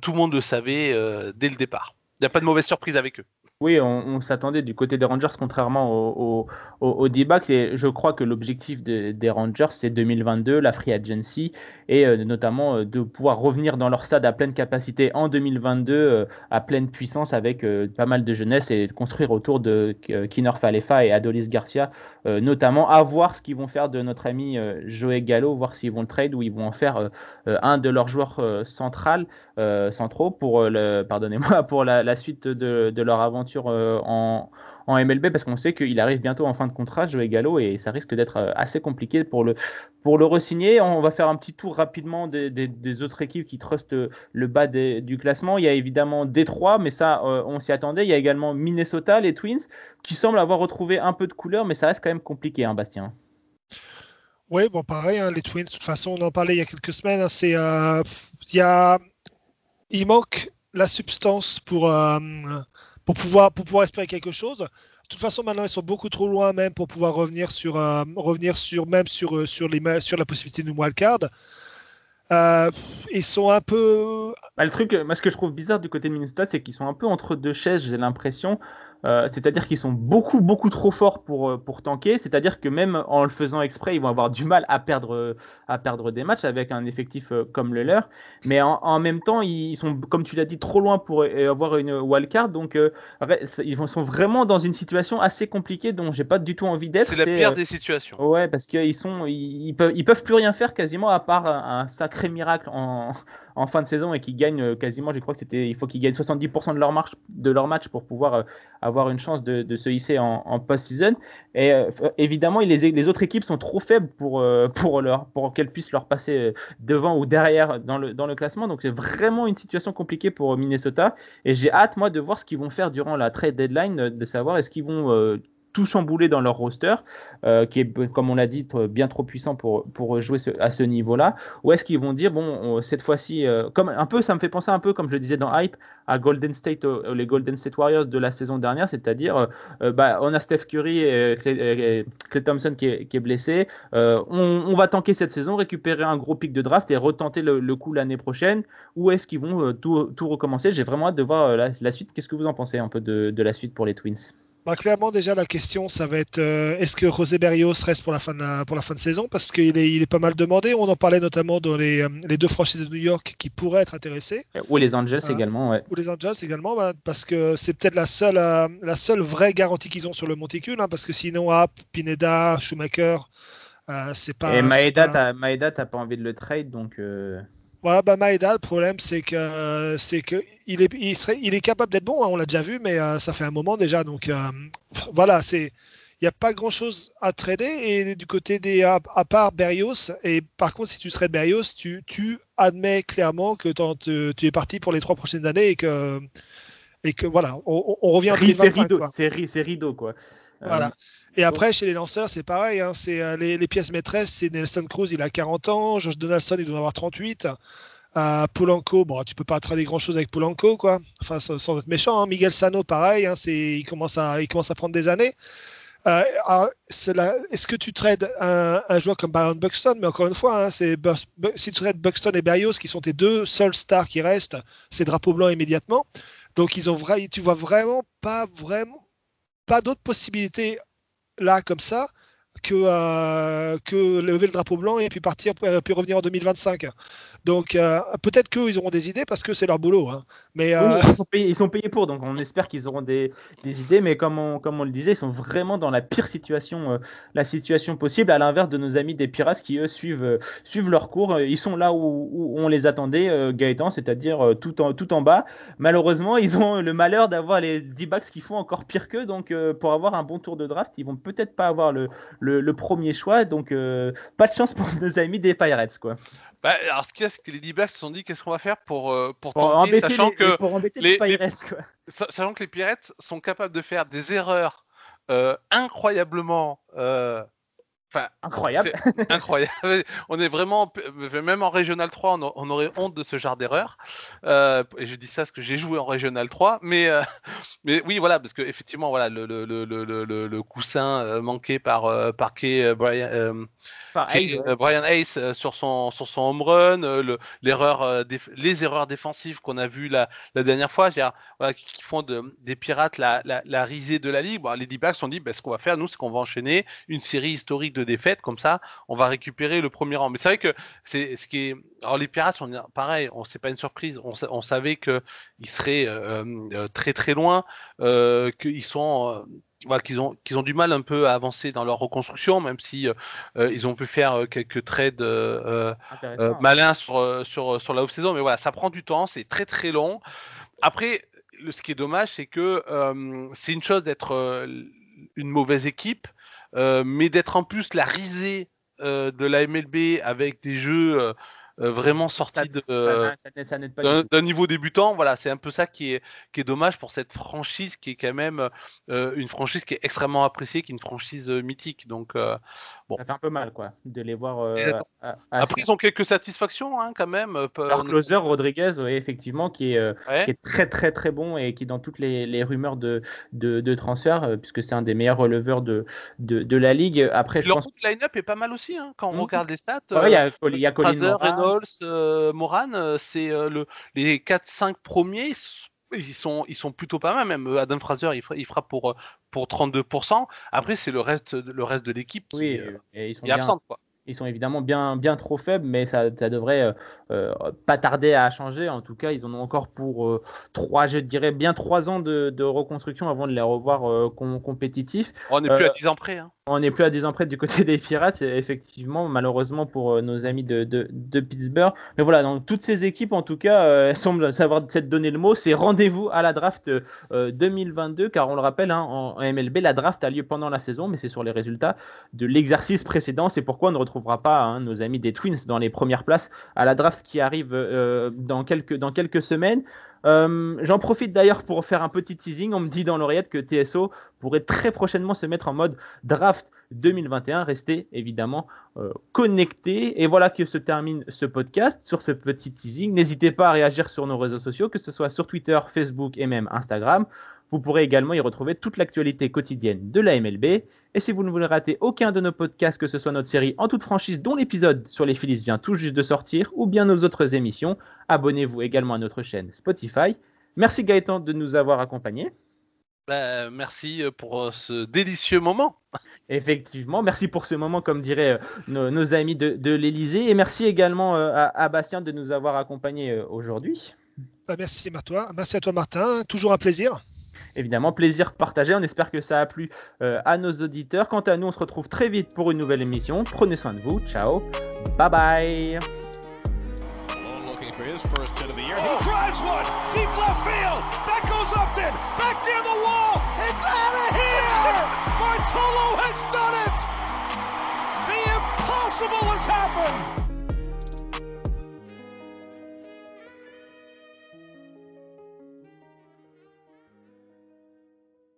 tout le monde le savait dès le départ. Il n'y a pas de mauvaise surprise avec eux. Oui, on, s'attendait du côté des Rangers, contrairement au, au, au, Et je crois que l'objectif des Rangers, c'est 2022, la free agency, et euh, notamment euh, de pouvoir revenir dans leur stade à pleine capacité en 2022, euh, à pleine puissance, avec pas mal de jeunesse, et construire autour de Kinner Falefa et Adolis Garcia, notamment à voir ce qu'ils vont faire de notre ami Joey Gallo, voir s'ils vont le trade ou ils vont en faire un de leurs joueurs central, centraux pour le, pardonnez-moi, pour la, suite de leur aventure euh, en, MLB parce qu'on sait qu'il arrive bientôt en fin de contrat, Joey Gallo, et ça risque d'être euh, assez compliqué pour le, pour le re-signer. On va faire un petit tour rapidement des, autres équipes qui trustent le bas du classement. Il y a évidemment Détroit, mais ça, euh, on s'y attendait. Il y a également Minnesota, les Twins, qui semblent avoir retrouvé un peu de couleur, mais ça reste quand même compliqué, hein, Bastien. Oui, bon, pareil, hein, les Twins, de toute façon, on en parlait il y a quelques semaines. Hein, c'est, y a, il manque la substance pour, pour pouvoir, pour pouvoir espérer quelque chose. De toute façon, maintenant, ils sont beaucoup trop loin même pour pouvoir revenir sur, euh, revenir sur même sur, euh, sur, les, sur la possibilité d'une wildcard. Euh, ils sont un peu. Bah, le truc, moi, ce que je trouve bizarre du côté de Minnesota, c'est qu'ils sont un peu entre deux chaises, j'ai l'impression. Euh, c'est-à-dire qu'ils sont beaucoup, beaucoup trop forts pour, euh, pour tanker. C'est-à-dire que même en le faisant exprès, ils vont avoir du mal à perdre, euh, à perdre des matchs avec un effectif comme le leur. Mais en, même temps, ils sont, comme tu l'as dit, trop loin pour avoir une wildcard. Donc, ils sont vraiment dans une situation assez compliquée dont j'ai pas du tout envie d'être. C'est la pire des situations. Ouais, parce qu'ils sont, ils, peuvent, ils peuvent plus rien faire quasiment à part un sacré miracle en en fin de saison et qui gagnent euh, quasiment, je crois que c'était, il faut qu'ils gagnent 70% de leur, marche, de leur match pour pouvoir euh, avoir une chance de, se hisser en, post-season. Et euh, évidemment, les, autres équipes sont trop faibles pour, pour qu'elles puissent leur passer devant ou derrière dans le, dans le classement. Donc c'est vraiment une situation compliquée pour Minnesota. Et j'ai hâte, moi, de voir ce qu'ils vont faire durant la trade deadline, de savoir est-ce qu'ils vont tout chambouler dans leur roster, euh, qui est, comme on l'a dit, bien trop puissant pour, pour jouer à ce niveau-là. Ou est-ce qu'ils vont dire, bon, cette fois-ci, euh, comme un peu, ça me fait penser un peu, comme je le disais dans Hype, à Golden State, les Golden State Warriors de la saison dernière, c'est-à-dire, euh, bah, on a Steph Curry et Clay, Thompson qui est, blessé, on, va tanker cette saison, récupérer un gros pic de draft et retenter le, coup l'année prochaine, ou est-ce qu'ils vont tout, tout, recommencer? J'ai vraiment hâte de voir la, suite. Qu'est-ce que vous en pensez un peu de la suite pour les Twins? Bah, clairement, déjà, la question, ça va être euh, est-ce que José Berrios reste pour la fin de, la, pour la fin de saison? Parce qu'il est, il est pas mal demandé. On en parlait notamment dans les, euh, les deux franchises de New York qui pourraient être intéressées. Ou les Angels également, ouais. Ou les Angels également, bah, parce que c'est peut-être la seule, euh, la seule vraie garantie qu'ils ont sur le monticule. Hein, parce que sinon, App, Pineda, Schumacher, c'est pas. Et Maeda, pas... t'as pas envie de le trade, donc. Voilà, bah Maeda, le problème, c'est que c'est que il est, il serait, il est capable d'être bon. Hein, on l'a déjà vu, mais euh, ça fait un moment déjà. Donc euh, voilà, c'est, il n'y a pas grand chose à trader. Et du côté des, à, part Berrios, et par contre, si tu serais Berrios, tu, tu admets clairement que tu es parti pour les trois prochaines années et que, et que voilà, on, on revient en 2025. C'est rideau, c'est rideau, quoi. Voilà. Et après, chez les lanceurs, c'est pareil. Hein, c'est euh, les, les, pièces maîtresses, c'est Nelson Cruz, il a 40 ans. Josh Donaldson, il doit en avoir 38. Euh, Polanco, bon, tu peux pas trader grand chose avec Polanco, quoi. Enfin, sans, être méchant. Hein. Miguel Sano, pareil. Hein, c'est, il commence à, il commence à prendre des années. Euh, est-ce que tu trades un, un, joueur comme Byron Buxton? Mais encore une fois, hein, c'est si tu trades Buxton et Berrios, qui sont tes deux seuls stars qui restent, c'est drapeau blanc immédiatement. Donc ils ont vrai, tu vois vraiment pas vraiment pas d'autres possibilités là comme ça que, euh, que lever le drapeau blanc et puis partir puis revenir en 2025. Donc euh, peut-être qu'eux, ils auront des idées parce que c'est leur boulot. Hein. Mais, euh, ils, sont payés, ils, sont payés, pour, donc on espère qu'ils auront des, des, idées. Mais comme on, comme on le disait, ils sont vraiment dans la pire situation, euh, la situation possible, à l'inverse de nos amis des Pirates qui, eux, suivent, suivent leur cours. Ils sont là où, où on les attendait, Gaëtan, c'est-à-dire tout, en, tout en bas. Malheureusement, ils ont le malheur d'avoir les D-backs qui font encore pire qu'eux. Donc pour avoir un bon tour de draft, ils vont peut-être pas avoir le, le, le premier choix. Donc pas de chance pour nos amis des Pirates. Quoi. Bah, alors, ce qu'il y a, c'est que les D-backs se sont dit qu'est-ce qu'on va faire pour, euh, pour, tenter, sachant les, que pour embêter les, Pirates, quoi. Sachant que les Pirates sont capables de faire des erreurs euh, incroyablement. Euh, Enfin, incroyable. incroyable. On est vraiment, même en Régional 3, on, aurait honte de ce genre d'erreur. Euh, et je dis ça parce que j'ai joué en Régional 3, mais, euh, mais oui, voilà, parce que effectivement, voilà, le, le, le, le coussin manqué par, par Kay, Brian, Brian Ace sur son, sur son home run, l'erreur, les erreurs défensives qu'on a vues la, la dernière fois, voilà, qui font de, des pirates la, la, la, risée de la ligue. Bon, les D-backs ont dit, ben, ce qu'on va faire, nous, c'est qu'on va enchaîner une série historique de défaites, comme ça, on va récupérer le premier rang. Mais c'est vrai que c'est ce qui est. Alors les Pirates, on, pareil, on c'est pas une surprise. On, on savait qu'ils seraient euh, euh, très très loin, euh, qu'ils sont. Voilà, qu'ils ont, qu'ils ont du mal un peu à avancer dans leur reconstruction, même si ils ont pu faire quelques trades malins sur, sur, sur la off-saison. Mais voilà, ça prend du temps, c'est très très long. Après, le, ce qui est dommage, c'est que c'est une chose d'être une mauvaise équipe, euh, mais d'être en plus la risée euh, de la MLB avec des jeux euh, vraiment sorti d'un niveau débutant. Voilà, c'est un peu ça qui est, qui est dommage pour cette franchise qui est quand même euh, une franchise qui est extrêmement appréciée, qui est une franchise euh, mythique. Donc, bon. Ça fait un peu mal, quoi, de les voir. Après, ils ont quelques satisfactions, hein, quand même. Leur closer, Rodriguez, effectivement, qui est, qui est, très, très, très bon et qui est dans toutes les, les rumeurs de, de, de transfert, puisque c'est un des meilleurs releveurs de, de, de la ligue. Après, je Leur pense... line-up est pas mal aussi, hein, quand on mmh. regarde les stats. Il y a, y a Colin euh, Moran, euh, c'est euh, le, les 4-5 premiers, ils sont, ils sont plutôt pas mal. Même Adam Fraser, il, il fera pour, pour 32%. Après, c'est le reste, le reste de l'équipe qui oui, et ils sont est absente. Quoi. Ils sont évidemment bien, bien trop faibles, mais ça, ça devrait euh, pas tarder à changer. En tout cas, ils en ont encore pour euh, trois, je dirais bien trois ans de, de, reconstruction avant de les revoir euh, compétitifs. On n'est plus à 10 ans près. Hein. On n'est plus à 10 ans près du côté des Pirates, effectivement, malheureusement pour nos amis de, Pittsburgh. Mais voilà, donc toutes ces équipes, en tout cas, semblent savoir s'être donné le mot. C'est rendez-vous à la draft 2022, car on le rappelle, hein, en, MLB, la draft a lieu pendant la saison, mais c'est sur les résultats de l'exercice précédent. C'est pourquoi on ne retrouvera pas hein, nos amis des Twins dans les premières places à la draft qui arrive euh, dans quelques semaines. Euh, j'en profite d'ailleurs pour faire un petit teasing. On me dit dans l'oreillette que TSO pourrait très prochainement se mettre en mode draft 2021. Restez évidemment euh, connectés. Et voilà que se termine ce podcast sur ce petit teasing. N'hésitez pas à réagir sur nos réseaux sociaux, que ce soit sur Twitter, Facebook et même Instagram. Vous pourrez également y retrouver toute l'actualité quotidienne de la MLB. Et si vous ne voulez rater aucun de nos podcasts, que ce soit notre série en toute franchise dont l'épisode sur les Phillies vient tout juste de sortir, ou bien nos autres émissions, abonnez-vous également à notre chaîne Spotify. Merci Gaëtan de nous avoir accompagnés. Bah, merci pour ce délicieux moment. Effectivement, merci pour ce moment, comme diraient nos, amis de, de l'Elysée. Et merci également à, Bastien de nous avoir accompagnés aujourd'hui. Bah, merci à toi, merci à toi Martin, toujours un plaisir. Évidemment, plaisir partagé. On espère que ça a plu à nos auditeurs. Quant à nous, on se retrouve très vite pour une nouvelle émission. Prenez soin de vous. Ciao. Bye bye. for his first hit of the year. He drives one deep left field. Back goes Upton. Back near the wall. It's out of here. Bartolo has done it. The impossible has happened.